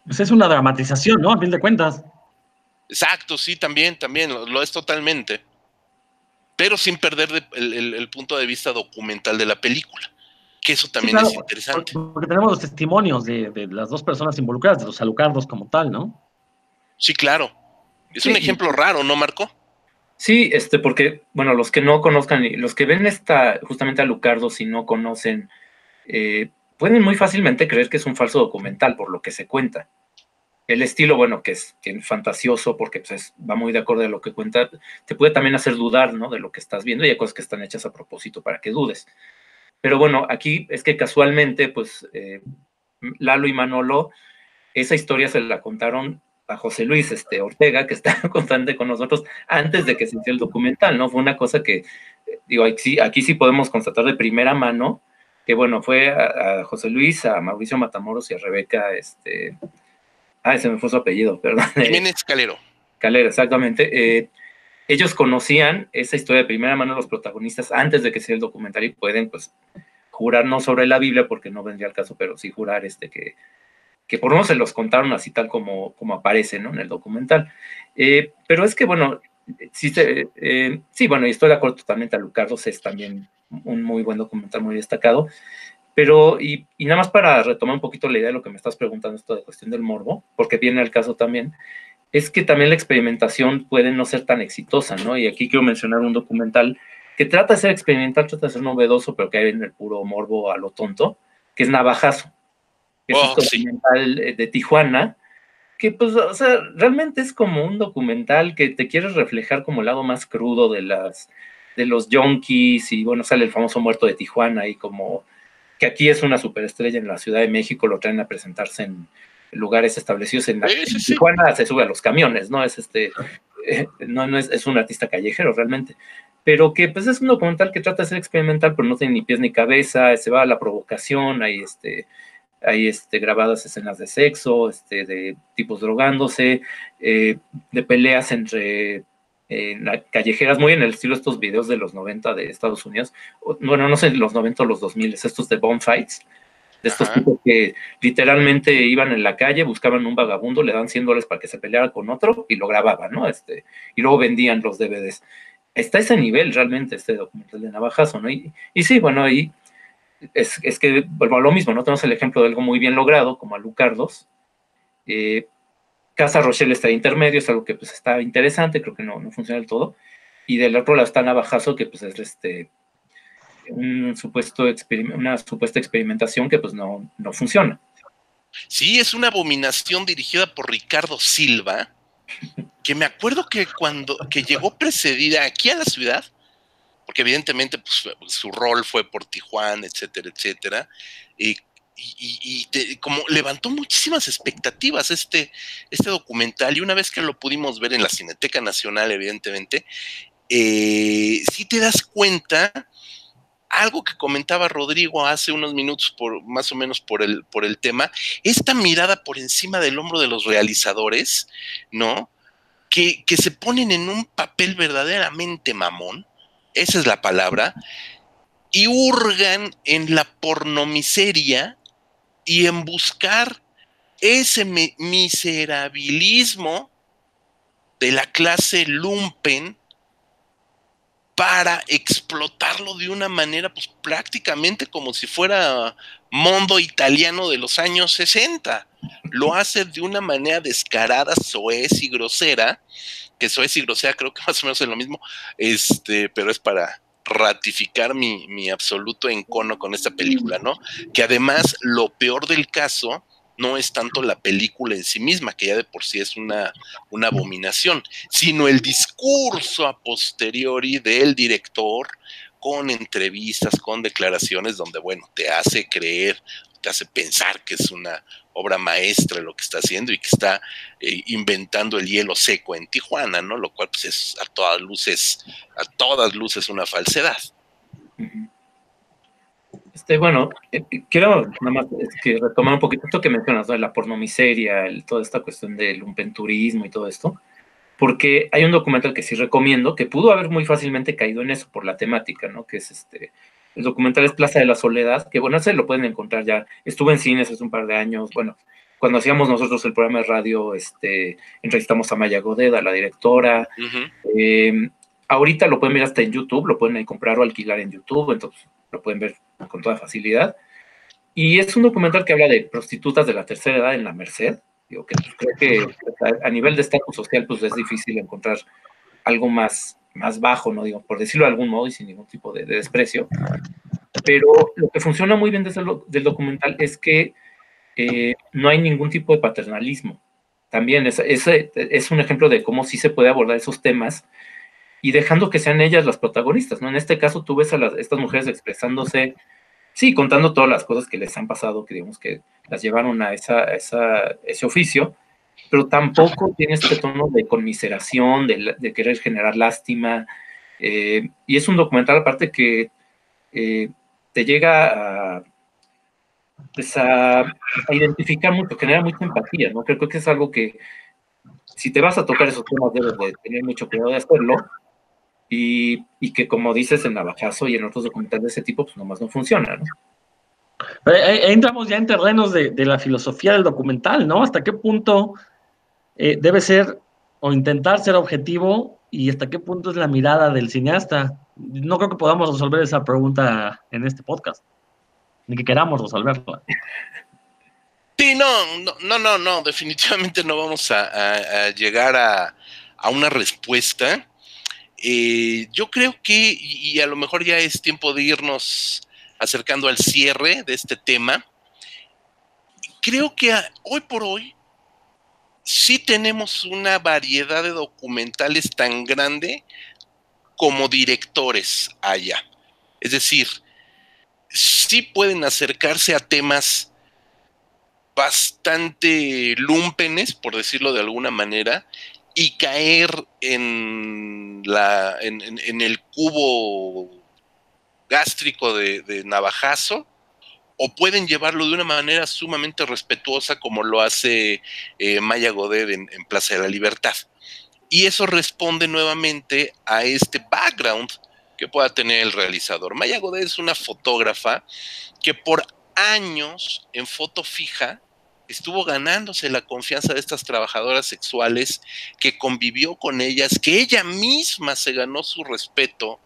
Pues es una dramatización, ¿no? A fin de cuentas. Exacto, sí, también, también, lo, es totalmente. Pero sin perder el, punto de vista documental de la película, que eso también es interesante. Porque tenemos los testimonios de, las dos personas involucradas, de los alucardos como tal, ¿no? Sí, claro. Es un ejemplo raro, ¿no, Marco? Sí, este, porque, bueno, los que no conozcan, los que ven esta, justamente a Lucardo, si no conocen, eh, pueden muy fácilmente creer que es un falso documental por lo que se cuenta. El estilo, bueno, que es, fantasioso porque pues, va muy de acuerdo a lo que cuenta, te puede también hacer dudar, ¿no? De lo que estás viendo y hay cosas que están hechas a propósito para que dudes. Pero bueno, aquí es que casualmente, pues, eh, Lalo y Manolo, esa historia se la contaron a José Luis este, Ortega, que está *laughs* constante con nosotros antes de que se hiciera el documental, ¿no? Fue una cosa que, eh, digo, aquí, aquí sí podemos constatar de primera mano, que bueno, fue a, José Luis, a Mauricio Matamoros y a Rebeca, este, ah, ese me fue su apellido, *laughs* perdón. Jiménez Calero. Calero, exactamente. Eh, ellos conocían esa historia de primera mano los protagonistas antes de que sea el documental y pueden, pues, jurar no sobre la Biblia, porque no vendría al caso, pero sí jurar este que, que por menos se los contaron así tal como, como aparece, ¿no? En el documental. Eh, pero es que, bueno, sí, eh, sí, bueno, y estoy de acuerdo totalmente, a Lucardos es también un muy buen documental, muy destacado. Pero, y, nada más para retomar un poquito la idea de lo que me estás preguntando, esto de cuestión del morbo, porque viene al caso también, es que también la experimentación puede no ser tan exitosa, ¿no? Y aquí quiero mencionar un documental que trata de ser experimental, trata de ser novedoso, pero que hay en el puro morbo a lo tonto, que es Navajazo, que es un oh, documental eh, de Tijuana, que pues, o sea, realmente es como un documental que te quiere reflejar como el lado más crudo de las de los junkies y bueno, sale el famoso muerto de Tijuana y como que aquí es una superestrella en la Ciudad de México, lo traen a presentarse en lugares establecidos en, Tijuana, se sube a los camiones, ¿no? Es este, eh, no, no es, es, un artista callejero realmente, pero que pues es un documental que trata de ser experimental, pero no tiene ni pies ni cabeza, se va a la provocación, hay este, hay este, grabadas escenas de sexo, este, de tipos drogándose, eh, de peleas entre callejeras, muy en el estilo de estos videos de los 90 de Estados Unidos, bueno, no sé, los 90 o los 2000, estos de bomb fights, de estos tipos que literalmente iban en la calle, buscaban un vagabundo, le dan 100 dólares para que se peleara con otro y lo grababan, ¿no? Este, y luego vendían los DVDs. Está ese nivel realmente este documental de Navajazo, ¿no? Y, y sí, bueno, ahí es, es, que vuelvo a lo mismo, ¿no? Tenemos el ejemplo de algo muy bien logrado, como a Lucardos. Eh, Casa Rochelle está intermedio, es algo que pues está interesante, creo que no, no funciona del todo. Y del otro lado está Navajazo, que pues es este una supuesta experimentación que pues no, no funciona. Sí, es una abominación dirigida por Ricardo Silva, que me acuerdo que cuando que llegó precedida aquí a la ciudad, porque evidentemente pues, su rol fue por Tijuana, etcétera, etcétera, y, como levantó muchísimas expectativas este, este documental, y una vez que lo pudimos ver en la Cineteca Nacional, evidentemente, eh, sí te das cuenta algo que comentaba Rodrigo hace unos minutos, por, más o menos por el, por el tema, esta mirada por encima del hombro de los realizadores, ¿no? Que, que se ponen en un papel verdaderamente mamón, esa es la palabra, y hurgan en la pornomiseria y en buscar ese miserabilismo de la clase lumpen para explotarlo de una manera pues prácticamente como si fuera mundo italiano de los años 60. Lo hace de una manera descarada, soez y grosera, que soez y grosera creo que *laughs* más o menos es lo mismo, este, pero es para ratificar mi, mi absoluto encono con esta película, ¿no? Que además lo peor del caso no es tanto la película en sí misma, que ya de por sí es una, una abominación, sino el discurso a posteriori del director con entrevistas, con declaraciones donde, bueno, te hace creer, te hace pensar que es una obra maestra lo que está haciendo y que está eh, inventando el hielo seco en Tijuana, ¿no? Lo cual pues es a todas luces, a todas luces una falsedad. Este, bueno, eh, quiero nada más que retomar un poquito esto que mencionas, de la pornomiseria, el, toda esta cuestión del lumpenturismo y todo esto, porque hay un documental que sí recomiendo, que pudo haber muy fácilmente caído en eso por la temática, ¿no? Que es este, el documental es Plaza de la Soledad, que bueno, se lo pueden encontrar ya, estuve en cines hace un par de años, bueno, cuando hacíamos nosotros el programa de radio, este, entrevistamos a Maya Godeda, la directora, eh, ahorita lo pueden ver hasta en YouTube, lo pueden comprar o alquilar en YouTube, entonces lo pueden ver con toda facilidad. Y es un documental que habla de prostitutas de la tercera edad en la Merced. Digo que creo que a nivel de estatus social pues es difícil encontrar algo más, más bajo, ¿no? Digo, por decirlo de algún modo y sin ningún tipo de, desprecio. Pero lo que funciona muy bien desde el, del documental es que eh, no hay ningún tipo de paternalismo. También es, es, es un ejemplo de cómo sí se puede abordar esos temas y dejando que sean ellas las protagonistas, ¿no? En este caso tú ves a las, estas mujeres expresándose, sí, contando todas las cosas que les han pasado, que digamos que las llevaron a, esa, ese oficio, pero tampoco tiene este tono de conmiseración, de, querer generar lástima, eh, y es un documental aparte que eh, te llega pues, a, a, identificar mucho, genera mucha empatía, ¿no? Creo, creo que es algo que si te vas a tocar esos temas debes de tener mucho cuidado de hacerlo, y, y, que como dices en Navajazo y en otros documentales de ese tipo, pues nomás no funciona, ¿no? entramos ya en terrenos de, de, la filosofía del documental, ¿no? ¿Hasta qué punto eh, debe ser o intentar ser objetivo y hasta qué punto es la mirada del cineasta? No creo que podamos resolver esa pregunta en este podcast, ni que queramos resolverla. Sí, no, No, no, no, no, no, definitivamente no vamos a, llegar a, una respuesta. Eh, yo creo que, y a lo mejor ya es tiempo de irnos acercando al cierre de este tema, creo que hoy por hoy sí tenemos una variedad de documentales tan grande como directores allá. Es decir, sí pueden acercarse a temas bastante lúmpenes, por decirlo de alguna manera, y caer en, la, en, el cubo gástrico de, navajazo, o pueden llevarlo de una manera sumamente respetuosa como lo hace eh, Maya Godet en, en Plaza de la Libertad. Y eso responde nuevamente a este background que pueda tener el realizador. Maya Godet es una fotógrafa que por años en foto fija estuvo ganándose la confianza de estas trabajadoras sexuales, que convivió con ellas, que ella misma se ganó su respeto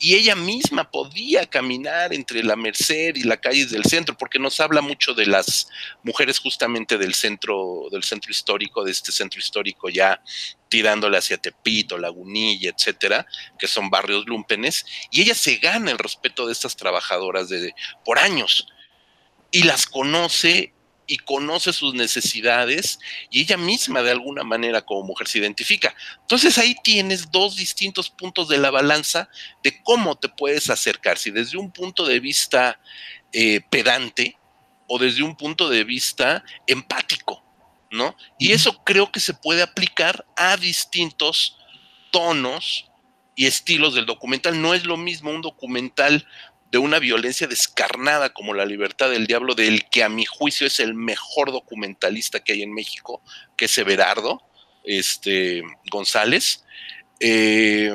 y ella misma podía caminar entre la Merced y la calle del centro, porque nos habla mucho de las mujeres justamente del centro, del centro histórico, de este centro histórico ya tirándole hacia Tepito, Lagunilla, etcétera, que son barrios lumpenes, y ella se gana el respeto de estas trabajadoras de, por años y las conoce y conoce sus necesidades y ella misma de alguna manera como mujer se identifica. Entonces ahí tienes dos distintos puntos de la balanza de cómo te puedes acercar, si desde un punto de vista eh, pedante o desde un punto de vista empático, ¿no? Y eso creo que se puede aplicar a distintos tonos y estilos del documental. No es lo mismo un documental de una violencia descarnada como La Libertad del Diablo, del que a mi juicio es el mejor documentalista que hay en México, que es Everardo este, González, eh,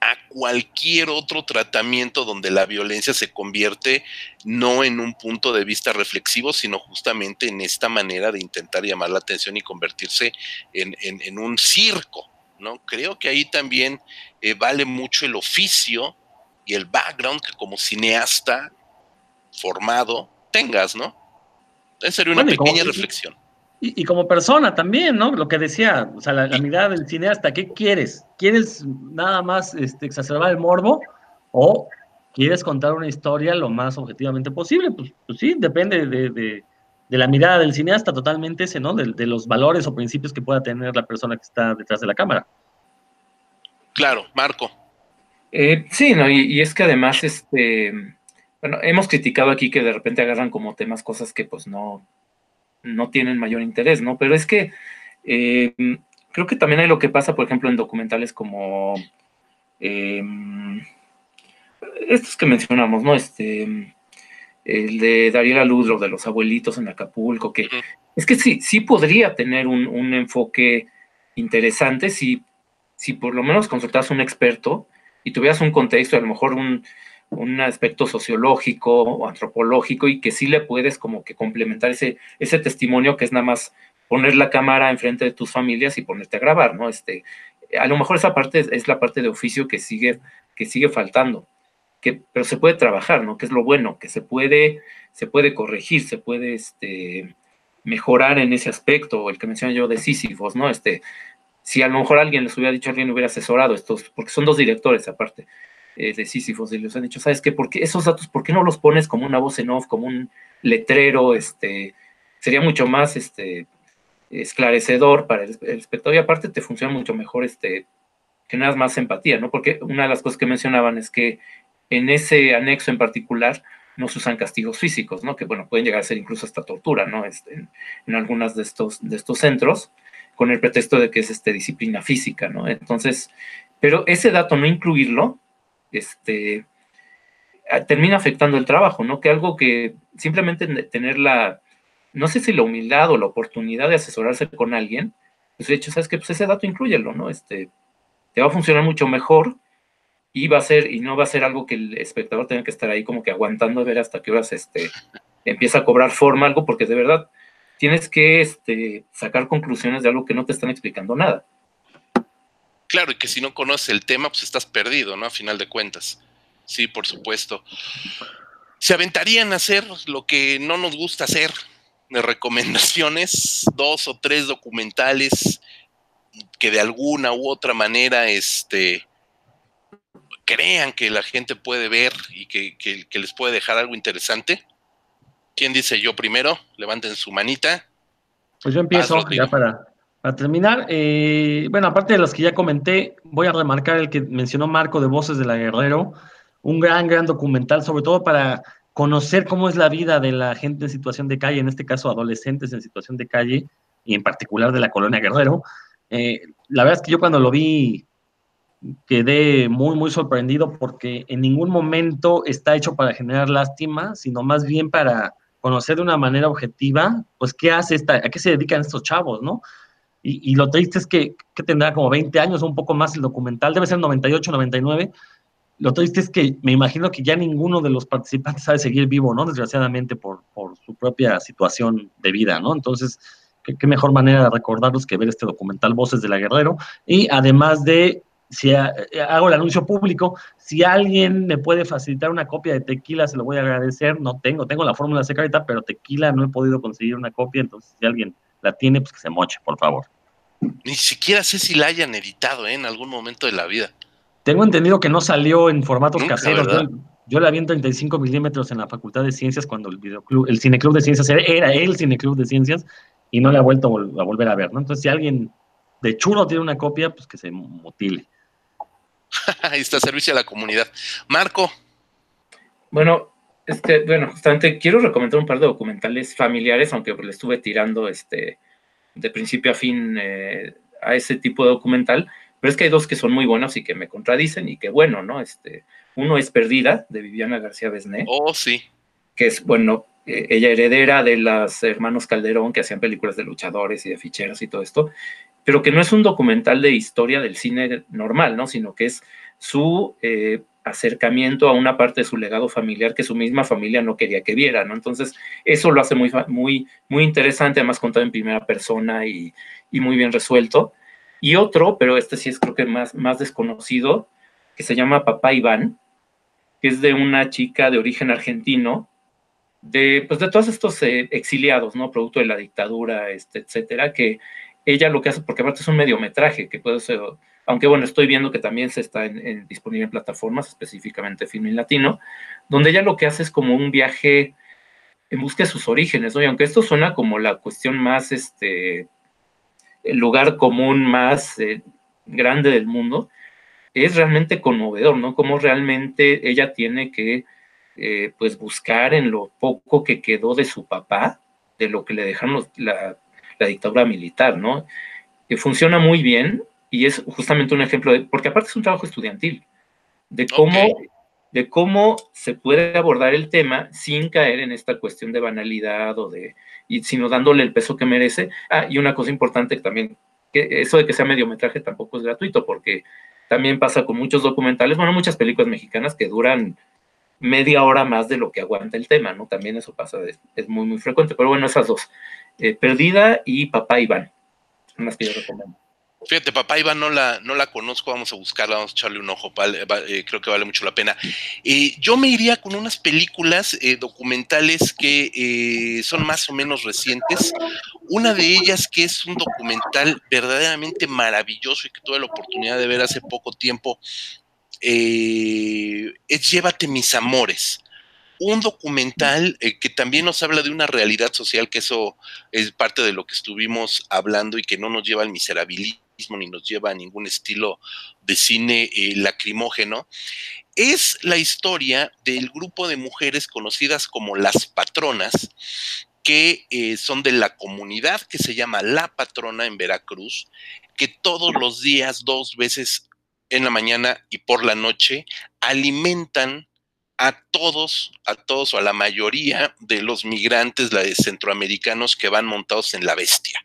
a cualquier otro tratamiento donde la violencia se convierte no en un punto de vista reflexivo, sino justamente en esta manera de intentar llamar la atención y convertirse en, un circo. ¿no? Creo que ahí también eh, vale mucho el oficio y el background que como cineasta formado tengas, ¿no? Esa sería una pequeña reflexión. Y, como persona también, ¿no? Lo que decía, o sea, la, mirada del cineasta, ¿qué quieres? ¿Quieres nada más este, exacerbar el morbo o quieres contar una historia lo más objetivamente posible? Pues, pues sí, depende de, la mirada del cineasta totalmente ese, ¿no? De, de, los valores o principios que pueda tener la persona que está detrás de la cámara. Claro, Marco. Eh, sí, no, y, es que además, este, bueno, hemos criticado aquí que de repente agarran como temas cosas que pues no, no tienen mayor interés, ¿no? Pero es que eh, creo que también hay lo que pasa, por ejemplo, en documentales como em, estos que mencionamos, ¿no? Este, el de Dariela Ludro, de los abuelitos en Acapulco, que es que sí, sí podría tener un, un enfoque interesante si, si por lo menos consultas a un experto y tuvieras un contexto, a lo mejor un, aspecto sociológico o antropológico y que sí le puedes como que complementar ese, ese testimonio que es nada más poner la cámara enfrente de tus familias y ponerte a grabar, ¿no? Este, a lo mejor esa parte es, la parte de oficio que sigue, que sigue faltando, que, pero se puede trabajar, ¿no? Que es lo bueno, que se puede, se puede corregir, se puede este, mejorar en ese aspecto, el que mencioné yo de Sísifos, ¿no? Este, si a lo mejor alguien les hubiera dicho, alguien hubiera asesorado estos, porque son dos directores aparte eh, de Sísifos, y les han dicho, ¿sabes qué? Porque esos datos, ¿por qué no los pones como una voz en off, como un letrero? Este, sería mucho más este, esclarecedor para el, espectador y aparte te funciona mucho mejor, este, generas más empatía, ¿no? Porque una de las cosas que mencionaban es que en ese anexo en particular no se usan castigos físicos, ¿no? Que, bueno, pueden llegar a ser incluso hasta tortura, ¿no? Este, en, en algunas de estos, de estos centros con el pretexto de que es este, disciplina física, ¿no? Entonces, pero ese dato no incluirlo, este, termina afectando el trabajo, ¿no? Que algo que simplemente tener la, no sé si la humildad o la oportunidad de asesorarse con alguien, pues de hecho, ¿sabes qué? Pues ese dato incluyelo, ¿no? Este, te va a funcionar mucho mejor y va a ser, y no va a ser algo que el espectador tenga que estar ahí como que aguantando a ver hasta qué horas este, empieza a cobrar forma algo, porque de verdad, tienes que este, sacar conclusiones de algo que no te están explicando nada. Claro, y que si no conoces el tema, pues estás perdido, ¿no? A final de cuentas. Sí, por supuesto. Se aventarían a hacer lo que no nos gusta hacer, de recomendaciones, *laughs* dos o tres documentales que de alguna u otra manera este, crean que la gente puede ver y que, les puede dejar algo interesante. ¿Quién dice yo primero? Levanten su manita. Pues yo empiezo ya para, terminar. Eh, bueno, aparte de los que ya comenté, voy a remarcar el que mencionó Marco de Voces de la Guerrero, un gran, gran documental, sobre todo para conocer cómo es la vida de la gente en situación de calle, en este caso adolescentes en situación de calle, y en particular de la colonia Guerrero. Eh, la verdad es que yo cuando lo vi quedé muy, muy sorprendido porque en ningún momento está hecho para generar lástima, sino más bien para conocer de una manera objetiva, pues, qué hace esta, a qué se dedican estos chavos, ¿no? Y, lo triste es que, que, tendrá como 20 años un poco más el documental, debe ser 98, 99. Lo triste es que me imagino que ya ninguno de los participantes sabe seguir vivo, ¿no? Desgraciadamente por, por su propia situación de vida, ¿no? Entonces, qué, mejor manera de recordarlos que ver este documental Voces de la Guerrero. Y además de si eh, hago el anuncio público, si alguien me puede facilitar una copia de tequila, se lo voy a agradecer. No tengo, tengo la fórmula secreta, pero tequila no he podido conseguir una copia, entonces si alguien la tiene, pues que se moche, por favor. Ni siquiera sé si la hayan editado ¿eh? en algún momento de la vida. Tengo entendido que no salió en formatos caseros. Yo, la vi en 35 milímetros en la Facultad de Ciencias cuando el videoclub, el Cineclub de Ciencias era, el Cineclub de Ciencias y no le ha vuelto a volver a ver, ¿no? Entonces, si alguien de chulo tiene una copia, pues que se mutile. *laughs* Ahí está, servicio a la comunidad. Marco. Bueno, este, bueno, justamente quiero recomendar un par de documentales familiares, aunque le estuve tirando este de principio a fin eh, a ese tipo de documental, pero es que hay dos que son muy buenos y que me contradicen y que bueno, ¿no? Este, uno es Perdida, de Viviana García Besné. Oh, sí. Que es, bueno, eh, ella heredera de las hermanos Calderón, que hacían películas de luchadores y de ficheros y todo esto, pero que no es un documental de historia del cine normal, ¿no? Sino que es su eh, acercamiento a una parte de su legado familiar que su misma familia no quería que viera, ¿no? Entonces, eso lo hace muy, muy, muy interesante, además contado en primera persona y, y muy bien resuelto. Y otro, pero este sí es creo que más, más desconocido, que se llama Papá Iván, que es de una chica de origen argentino, de, pues de todos estos eh, exiliados, ¿no? Producto de la dictadura, este, etcétera, que ella lo que hace, porque aparte es un mediometraje, que puede ser, aunque bueno, estoy viendo que también se está disponible en plataformas, específicamente Filmin Latino, donde ella lo que hace es como un viaje en busca de sus orígenes, ¿no? Y aunque esto suena como la cuestión más, este, el lugar común más eh, grande del mundo, es realmente conmovedor, ¿no? Como realmente ella tiene que, eh, pues, buscar en lo poco que quedó de su papá, de lo que le dejaron la la dictadura militar, ¿no? Que funciona muy bien y es justamente un ejemplo de, porque aparte es un trabajo estudiantil, de cómo, de cómo se puede abordar el tema sin caer en esta cuestión de banalidad o de, y, sino dándole el peso que merece. Ah, y una cosa importante también, que eso de que sea mediometraje tampoco es gratuito, porque también pasa con muchos documentales, bueno, muchas películas mexicanas que duran media hora más de lo que aguanta el tema, ¿no? También eso pasa, es, muy, muy frecuente. Pero bueno, esas dos, eh, Perdida y Papá Iván, son que yo recomiendo. Fíjate, Papá Iván no la, no la conozco, vamos a buscarla, vamos a echarle un ojo, eh, creo que vale mucho la pena. Eh, yo me iría con unas películas documentales que son más o menos recientes. Una de ellas que es un documental verdaderamente maravilloso y que tuve la oportunidad de ver hace poco tiempo, eh, es Llévate mis amores, un documental eh, que también nos habla de una realidad social, que eso es parte de lo que estuvimos hablando y que no nos lleva al miserabilismo ni nos lleva a ningún estilo de cine eh, lacrimógeno. Es la historia del grupo de mujeres conocidas como las patronas, que son de la comunidad que se llama La Patrona en Veracruz, que todos los días, dos veces en la mañana y por la noche alimentan a todos, a todos o a la mayoría de los migrantes centroamericanos que van montados en la bestia.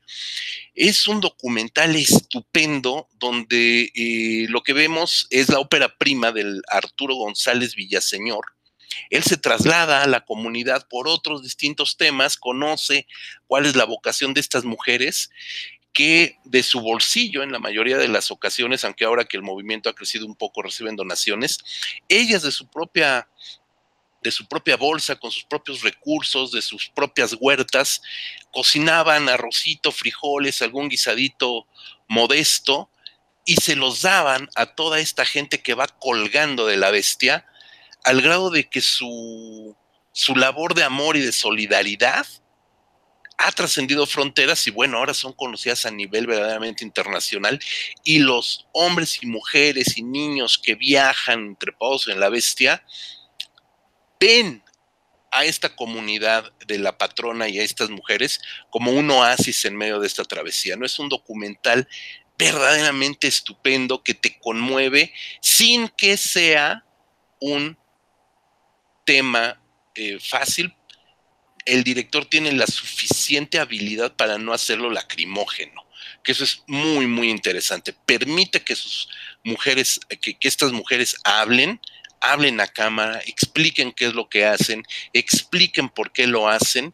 Es un documental estupendo donde eh, lo que vemos es la ópera prima del Arturo González Villaseñor. Él se traslada a la comunidad por otros distintos temas, conoce cuál es la vocación de estas mujeres que de su bolsillo en la mayoría de las ocasiones, aunque ahora que el movimiento ha crecido un poco reciben donaciones, ellas de su propia de su propia bolsa, con sus propios recursos, de sus propias huertas, cocinaban arrocito, frijoles, algún guisadito modesto, y se los daban a toda esta gente que va colgando de la bestia, al grado de que su, su labor de amor y de solidaridad ha trascendido fronteras y bueno, ahora son conocidas a nivel verdaderamente internacional y los hombres y mujeres y niños que viajan trepados en la bestia ven a esta comunidad de la patrona y a estas mujeres como un oasis en medio de esta travesía. No es un documental verdaderamente estupendo que te conmueve sin que sea un tema eh, fácil. El director tiene la suficiente habilidad para no hacerlo lacrimógeno, que eso es muy, muy interesante. Permite que sus mujeres, que, que estas mujeres hablen, hablen a cámara, expliquen qué es lo que hacen, expliquen por qué lo hacen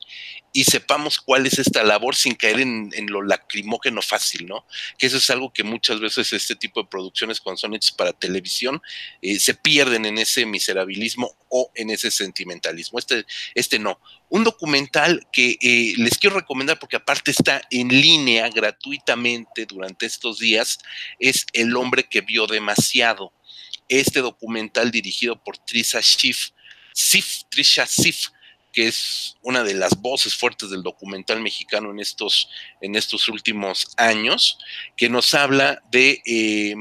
y sepamos cuál es esta labor sin caer en, lo lacrimógeno fácil, ¿no? Que eso es algo que muchas veces este tipo de producciones cuando son hechas para televisión eh, se pierden en ese miserabilismo o en ese sentimentalismo. Este, este no. Un documental que eh, les quiero recomendar porque aparte está en línea gratuitamente durante estos días es El hombre que vio demasiado este documental dirigido por Trisha Schiff, Sif, Trisha Sif, que es una de las voces fuertes del documental mexicano en estos, en estos últimos años, que nos habla de eh,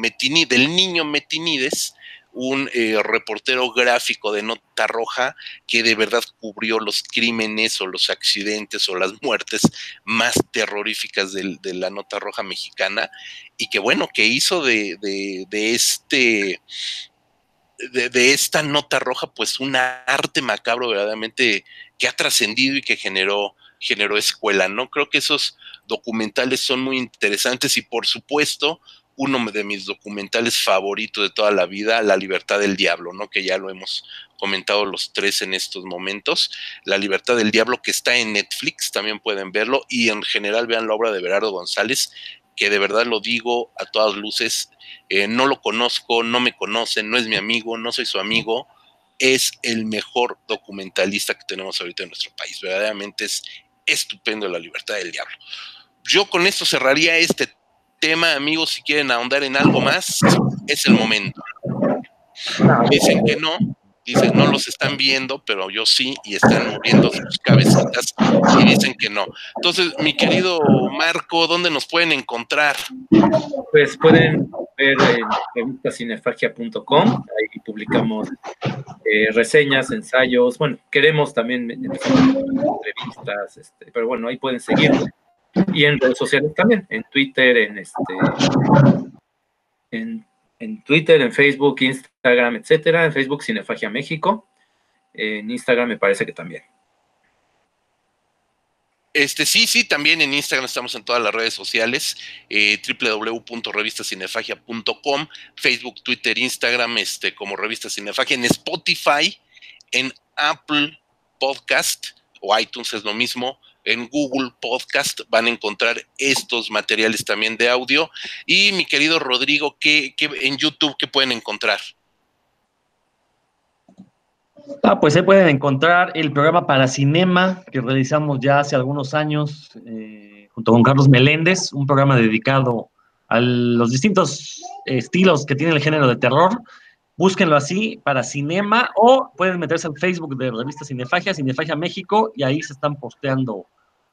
del niño Metinides, un eh, reportero gráfico de Nota Roja que de verdad cubrió los crímenes o los accidentes o las muertes más terroríficas de, la Nota Roja mexicana y que bueno, que hizo de, este... De, esta nota roja, pues un arte macabro verdaderamente que ha trascendido y que generó, generó escuela, ¿no? Creo que esos documentales son muy interesantes y por supuesto uno de mis documentales favoritos de toda la vida, La libertad del diablo, ¿no? Que ya lo hemos comentado los tres en estos momentos. La libertad del diablo que está en Netflix, también pueden verlo y en general vean la obra de Berardo González, que de verdad lo digo a todas luces, eh, no lo conozco, no me conocen, no es mi amigo, no soy su amigo, es el mejor documentalista que tenemos ahorita en nuestro país. Verdaderamente es estupendo la libertad del diablo. Yo con esto cerraría este tema, amigos, si quieren ahondar en algo más, es el momento. Dicen que no, dicen no los están viendo, pero yo sí, y están moviendo sus cabecitas y dicen que no. Entonces, mi querido Marco, ¿dónde nos pueden encontrar? Pues pueden ver en revistacinefagia.com, ahí publicamos eh, reseñas, ensayos, bueno, queremos también entrevistas, este, pero bueno, ahí pueden seguirnos y en redes sociales también, en Twitter, en este en, Twitter, en Facebook, Instagram, etcétera. En Facebook Cinefagia México. En Instagram me parece que también. Este, sí, sí, también en Instagram estamos en todas las redes sociales, eh, www.revistacinefagia.com, Facebook, Twitter, Instagram, este, como Revista Cinefagia, en Spotify, en Apple Podcast o iTunes es lo mismo, en Google Podcast van a encontrar estos materiales también de audio. Y mi querido Rodrigo, ¿qué, en YouTube qué pueden encontrar? Ah, pues se pueden encontrar el programa para cinema que realizamos ya hace algunos años eh, junto con Carlos Meléndez, un programa dedicado a los distintos estilos que tiene el género de terror. Búsquenlo así para cinema o pueden meterse al Facebook de revista Cinefagia, Cinefagia México, y ahí se están posteando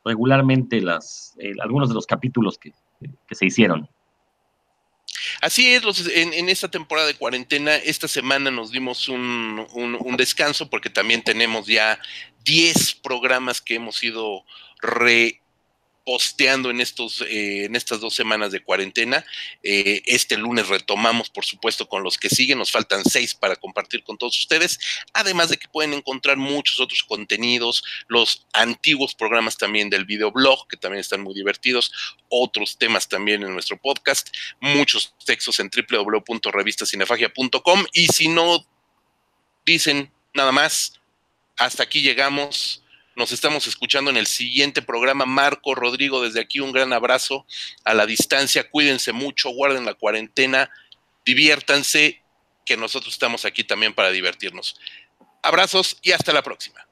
regularmente las, eh, algunos de los capítulos que, se hicieron. Así es, en, esta temporada de cuarentena, esta semana nos dimos un, un descanso porque también tenemos ya 10 programas que hemos ido re, posteando en, estos, eh, en estas dos semanas de cuarentena. Eh, este lunes retomamos, por supuesto, con los que siguen. Nos faltan seis para compartir con todos ustedes. Además de que pueden encontrar muchos otros contenidos, los antiguos programas también del videoblog, que también están muy divertidos, otros temas también en nuestro podcast, muchos textos en www.revistacinefagia.com. Y si no dicen nada más, hasta aquí llegamos nos estamos escuchando en el siguiente programa. Marco, Rodrigo, desde aquí un gran abrazo a la distancia. Cuídense mucho, guarden la cuarentena, diviértanse, que nosotros estamos aquí también para divertirnos. Abrazos y hasta la próxima.